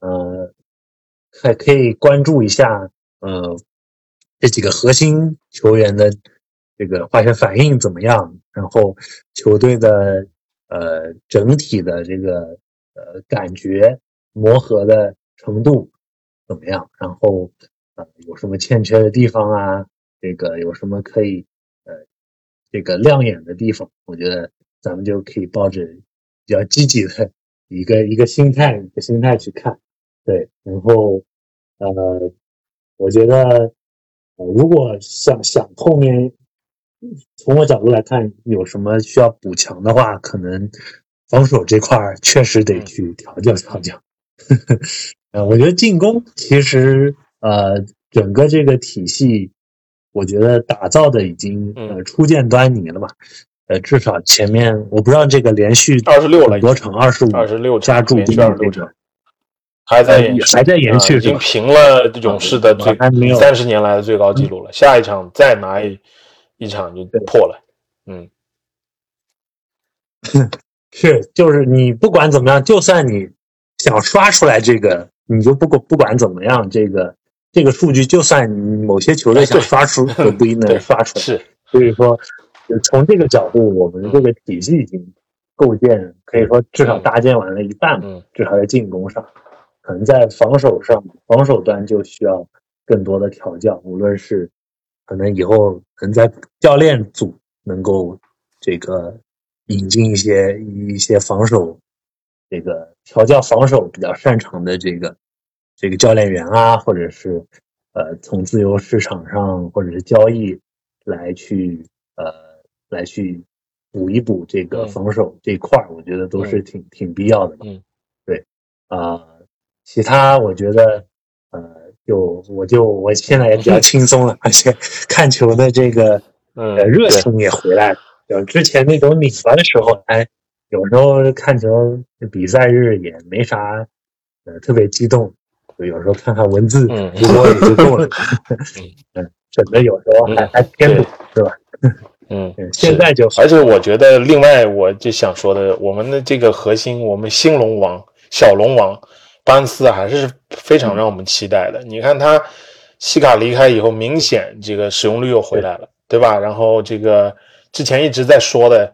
呃。还可以关注一下，呃，这几个核心球员的这个化学反应怎么样？然后球队的呃整体的这个呃感觉磨合的程度怎么样？然后呃有什么欠缺的地方啊？这个有什么可以呃这个亮眼的地方？我觉得咱们就可以抱着比较积极的一个一个心态一个心态去看。对，然后，呃，我觉得，如果想想后面，从我角度来看，有什么需要补强的话，可能防守这块确实得去调教调教。*laughs* 呃，我觉得进攻其实，呃，整个这个体系，我觉得打造的已经呃初见端倪了吧？呃，至少前面我不知道这个连续二十六了多场，二十五，二十六加注这个场。还在延还在延续，已经平了勇士的最三十年来的最高纪录了。下一场再拿一一场就破了。嗯，*laughs* 是，就是你不管怎么样，就算你想刷出来这个，你就不管不管怎么样，这个这个数据，就算某些球队想刷出，*laughs* 都不一定能刷出来。是，所以说，从这个角度，我们这个体系已经构建，可以说至少搭建完了一半嗯，至少在进攻上。可能在防守上，防守端就需要更多的调教。无论是可能以后可能在教练组能够这个引进一些一些防守这个调教防守比较擅长的这个这个教练员啊，或者是呃从自由市场上或者是交易来去呃来去补一补这个防守这块儿，我觉得都是挺挺必要的。嗯，对啊。其他我觉得，呃，就我就我现在也比较轻松了，而且 *laughs* 看球的这个呃热情也回来了。就之前那种拧巴的时候，哎，有时候看球比赛日也没啥呃特别激动，就有时候看看文字直播也就够了。嗯，*laughs* 省得有时候还还添堵，是吧？嗯，现在就而且我觉得另外我就想说的，我们的这个核心，我们新龙王、小龙王。巴恩斯还是非常让我们期待的。你看他西卡离开以后，明显这个使用率又回来了，对吧？然后这个之前一直在说的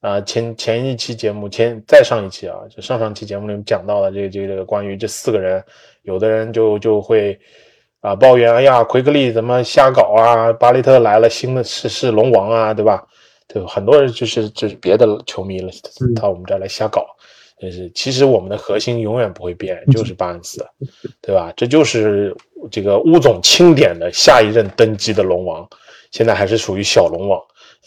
啊，前前一期节目，前再上一期啊，就上上期节目里面讲到的这个这个关于这四个人，有的人就就会啊抱怨，哎呀，奎克利怎么瞎搞啊？巴雷特来了，新的是是龙王啊，对吧？对，很多人就是就是别的球迷了，到我们这儿来瞎搞。就是，其实我们的核心永远不会变，就是巴恩斯，对吧？这就是这个乌总钦点的下一任登基的龙王，现在还是属于小龙王。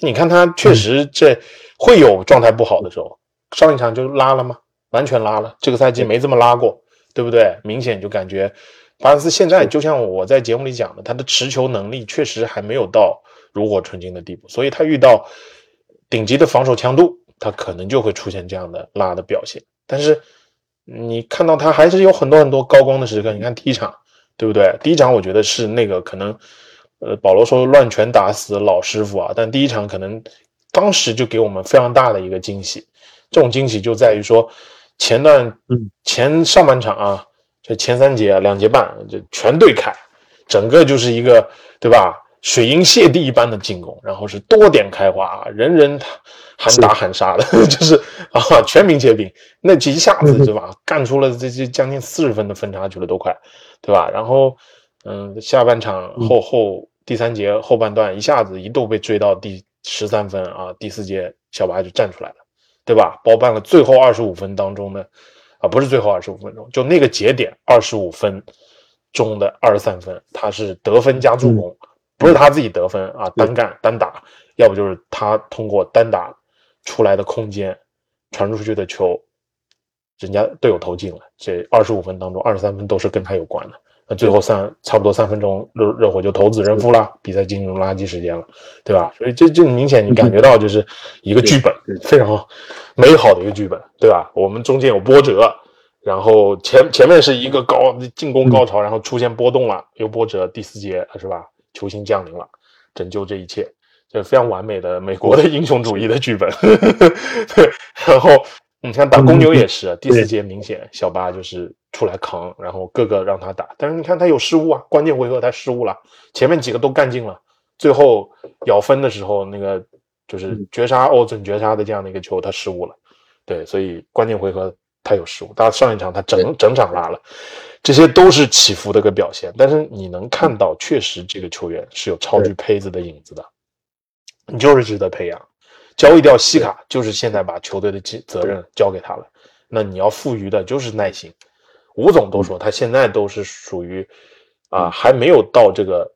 你看他确实这会有状态不好的时候，上一场就拉了吗？完全拉了，这个赛季没这么拉过，对不对？明显就感觉巴恩斯现在就像我在节目里讲的，他的持球能力确实还没有到炉火纯青的地步，所以他遇到顶级的防守强度。他可能就会出现这样的拉的表现，但是你看到他还是有很多很多高光的时刻。你看第一场，对不对？第一场我觉得是那个可能，呃，保罗说乱拳打死老师傅啊，但第一场可能当时就给我们非常大的一个惊喜。这种惊喜就在于说，前段嗯前上半场啊，这前三节啊两节半就全对开，整个就是一个对吧？水银泻地一般的进攻，然后是多点开花，人人喊打喊杀的，*laughs* 就是啊全民皆兵，那这一下子对吧？干出了这这将近四十分的分差距了都快，对吧？然后嗯，下半场后后第三节后半段一下子一度被追到第十三分啊，第四节小白就站出来了，对吧？包办了最后二十五分当中的啊，不是最后二十五分钟，就那个节点二十五分中的二十三分，他是得分加助攻。不是他自己得分啊，单干单打，要不就是他通过单打出来的空间传出去的球，人家队友投进了。这二十五分当中，二十三分都是跟他有关的。那最后三差不多三分钟，热热火就投子认负了，比赛进入垃圾时间了，对吧？所以这这明显你感觉到就是一个剧本，非常美好的一个剧本，对吧？我们中间有波折，然后前前面是一个高进攻高潮，然后出现波动了，有波折，第四节是吧？球星降临了，拯救这一切，这非常完美的美国的英雄主义的剧本。*laughs* 对，然后你看打公牛也是，第四节明显小巴就是出来扛，然后各个让他打，但是你看他有失误啊，关键回合他失误了，前面几个都干净了，最后咬分的时候那个就是绝杀欧准绝杀的这样的一个球他失误了，对，所以关键回合他有失误，他上一场他整整场拉了。这些都是起伏的一个表现，但是你能看到，确实这个球员是有超巨胚子的影子的，你就是值得培养。交易掉西卡，就是现在把球队的责责任交给他了。那你要赋予的就是耐心。吴总都说他现在都是属于啊，还没有到这个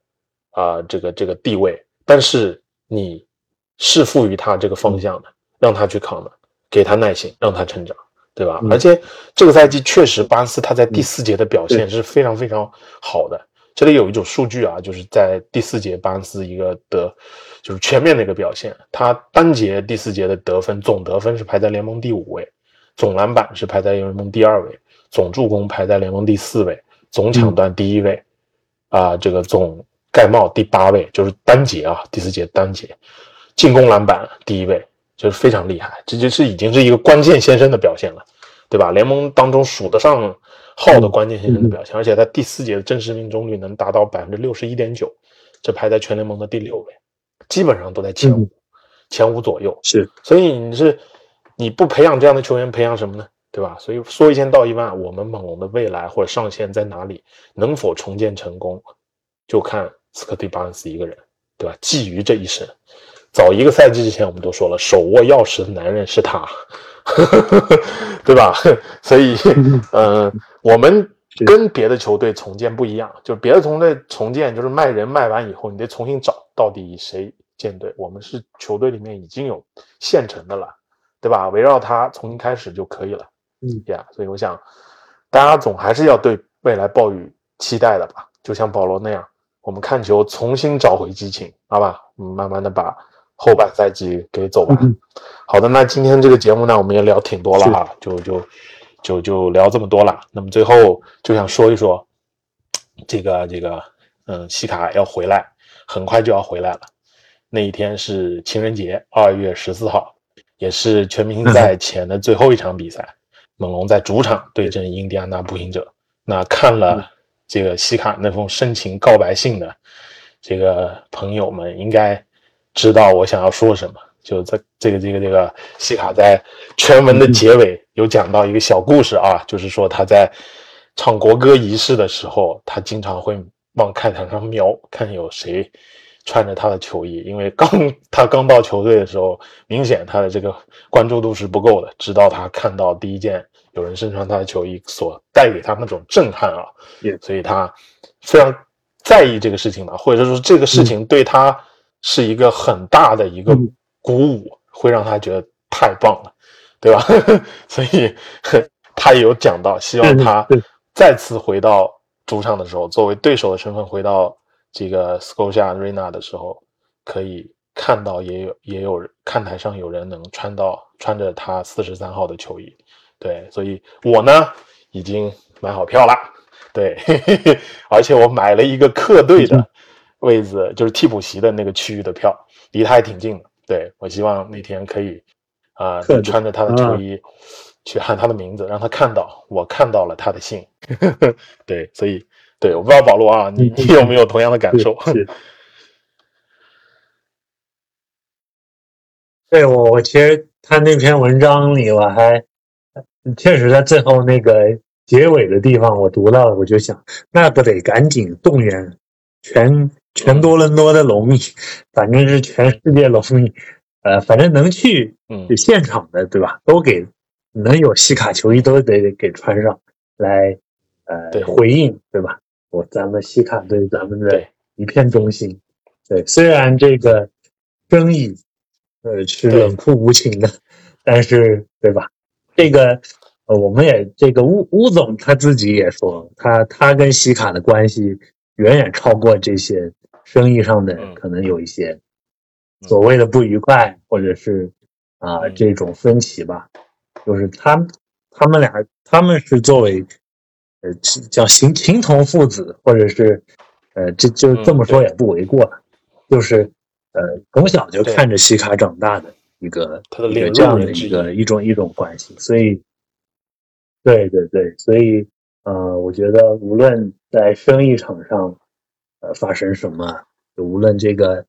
啊这个这个地位，但是你是赋予他这个方向的，让他去扛的，给他耐心，让他成长。对吧？而且这个赛季确实，巴恩斯他在第四节的表现是非常非常好的。这里有一种数据啊，就是在第四节巴恩斯一个得就是全面的一个表现。他单节第四节的得分总得分是排在联盟第五位，总篮板是排在联盟第二位，总助攻排在联盟第四位，总抢断第一位，啊，这个总盖帽第八位，就是单节啊，第四节单节进攻篮板第一位。就是非常厉害，这就是已经是一个关键先生的表现了，对吧？联盟当中数得上号的关键先生的表现，而且在第四节的真实命中率能达到百分之六十一点九，这排在全联盟的第六位，基本上都在前五，前五左右。是，所以你是你不培养这样的球员，培养什么呢？对吧？所以说一千道一万，我们猛龙的未来或者上限在哪里，能否重建成功，就看斯科蒂巴恩斯一个人，对吧？觊觎这一生。早一个赛季之前，我们都说了，手握钥匙的男人是他，*laughs* 对吧？*laughs* 所以，*laughs* 嗯，我们跟别的球队重建不一样，就是别的球队重建就是卖人卖完以后，你得重新找到底谁建队。我们是球队里面已经有现成的了，对吧？围绕他重新开始就可以了。嗯呀，所以我想，大家总还是要对未来抱有期待的吧？就像保罗那样，我们看球重新找回激情，好吧？嗯，慢慢的把。后半赛季给走完。好的，那今天这个节目呢，我们也聊挺多了哈，就就就就聊这么多了。那么最后就想说一说，这个这个，嗯，西卡要回来，很快就要回来了。那一天是情人节，二月十四号，也是全明星赛前的最后一场比赛。猛龙在主场对阵印第安纳步行者。那看了这个西卡那封深情告白信的这个朋友们，应该。知道我想要说什么，就在这个这个这个西卡在全文的结尾有讲到一个小故事啊，就是说他在唱国歌仪式的时候，他经常会往看台上瞄，看有谁穿着他的球衣，因为刚他刚到球队的时候，明显他的这个关注度是不够的，直到他看到第一件有人身穿他的球衣所带给他那种震撼啊，所以他非常在意这个事情吧，或者说这个事情对他。是一个很大的一个鼓舞，会让他觉得太棒了，对吧？*laughs* 所以他也有讲到，希望他再次回到主场的时候，作为对手的身份回到这个 Scotia Arena 的时候，可以看到也有也有看台上有人能穿到穿着他四十三号的球衣。对，所以我呢已经买好票了，对，*laughs* 而且我买了一个客队的。位置就是替补席的那个区域的票，离他还挺近的。对我希望那天可以啊，穿着他的球衣去喊他的名字，让他看到我看到了他的信。*laughs* 对，所以对，我不知道保罗啊，你你有没有同样的感受？*laughs* 对我，我其实他那篇文章里，我还确实在最后那个结尾的地方，我读了，我就想，那不得赶紧动员全全多伦多的龙迷，反正是全世界龙迷，呃，反正能去嗯现场的，对吧？都给能有西卡球衣都得给穿上来，呃，回应，对吧？我咱们西卡对咱们的一片忠心。对，虽然这个争议，呃，是冷酷无情的，但是对吧？这个，呃，我们也这个乌乌总他自己也说，他他跟西卡的关系远远超过这些生意上的嗯可能有一些所谓的不愉快，或者是啊、嗯这种分歧吧。就是他他们俩他们是作为呃叫形形同父子，或者是呃这就嗯这么说也不为过了。就是呃从小就看着西卡长大的一个他的领一个这样的一个一一种一种关系，所以对对对，所以呃，我觉得无论在生意场上呃发生什么，无论这个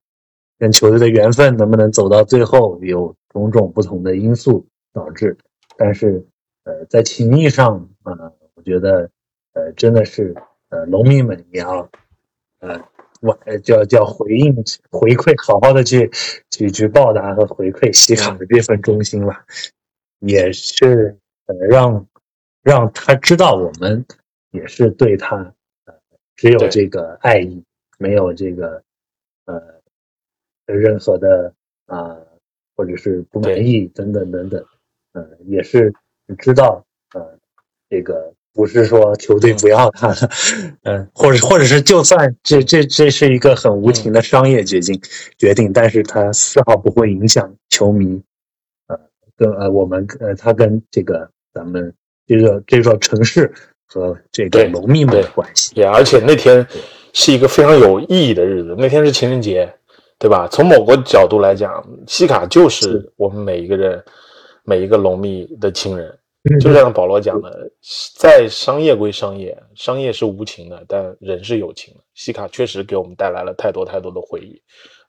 跟球队的缘分能不能走到最后，有种种不同的因素导致，但是呃，在情谊上啊、呃我觉得呃真的是呃农民们也要呃我呃叫叫回应回馈，好好的去去去报答和回馈西卡的这份忠心吧，也是呃让让他知道我们也是对他呃只有这个爱意，没有这个呃任何的啊、或者是不满意等等等等，呃也是知道呃这个不是说球队不要他了，嗯、或者或者是就算这这这是一个很无情的商业决定决定，但是他丝毫不会影响球迷，呃跟呃我们呃他跟这个咱们这个这座城市和这个对龙迷们的关系，也而且那天是一个非常有意义的日子，那天是情人节，对吧？从某个角度来讲，西卡就是是我们每一个人、每一个龙迷的亲人。嗯就像保罗讲的，在商业归商业，商业是无情的，但人是有情的。西卡确实给我们带来了太多太多的回忆，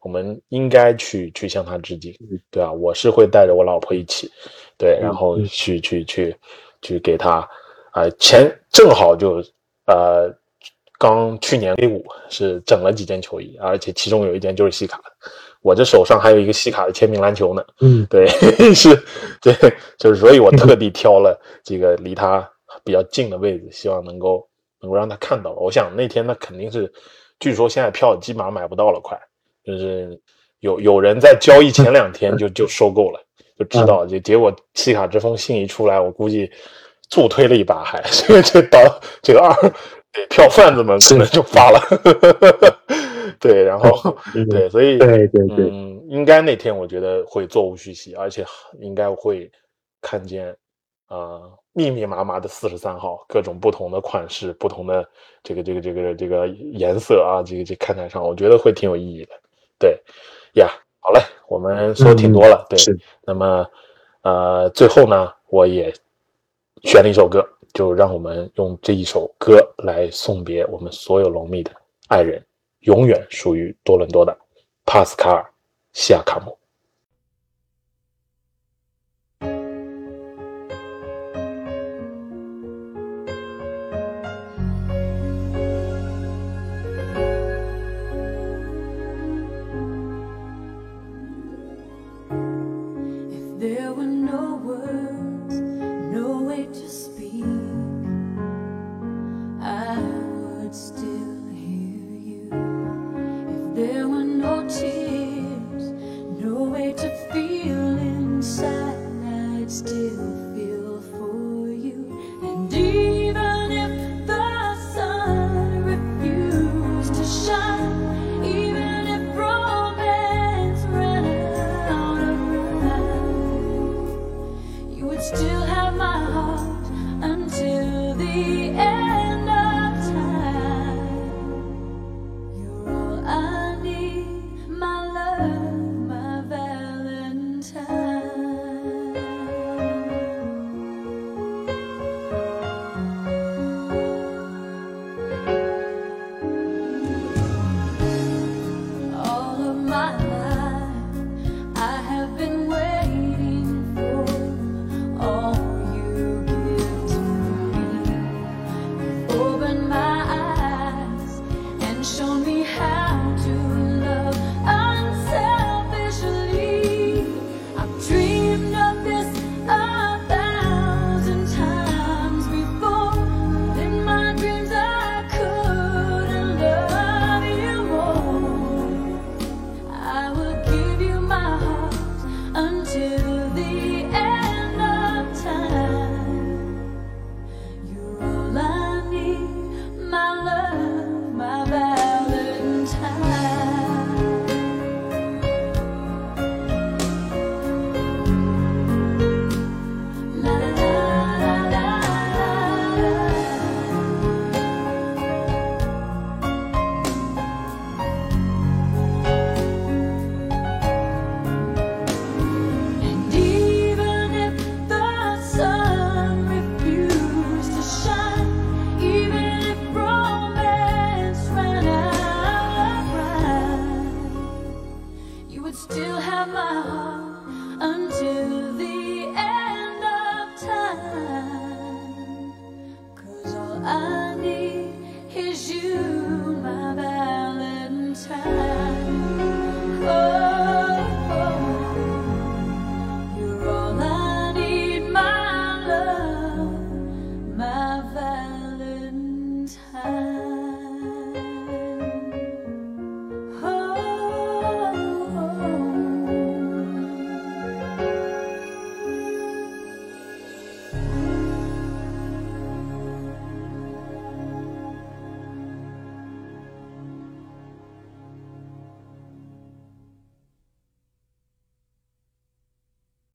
我们应该去去向他致敬，对啊，我是会带着我老婆一起，对，然后去去去去给他，啊、前正好就呃，刚去年 A 五是整了几件球衣，而且其中有一件就是西卡的，我这手上还有一个西卡的签名篮球呢，嗯。*laughs* 对，是，对，就是所以我特地挑了这个离他比较近的位置，希望能够能够让他看到。我想那天他肯定是，据说现在票基本上买不到了，快，就是有有人在交易前两天就 *laughs* 就收购了，就知道，就结果西卡这封信一出来，我估计助推了一把还，*laughs* 所以这导这个二对票贩子们可能就发了，*laughs* 对，然后对，所以对对对，嗯，应该那天我觉得会座无虚席，而且应该会看见啊、呃密密麻麻的四十三号，各种不同的款式、不同的这个这个这个这个颜色啊，这个这看台上，我觉得会挺有意义的。对呀，好嘞，我们说挺多了，对，是那么呃，最后呢，我也选了一首歌，就让我们用这一首歌来送别我们所有龙蜜的爱人，永远属于多伦多的帕斯卡尔·西亚卡姆。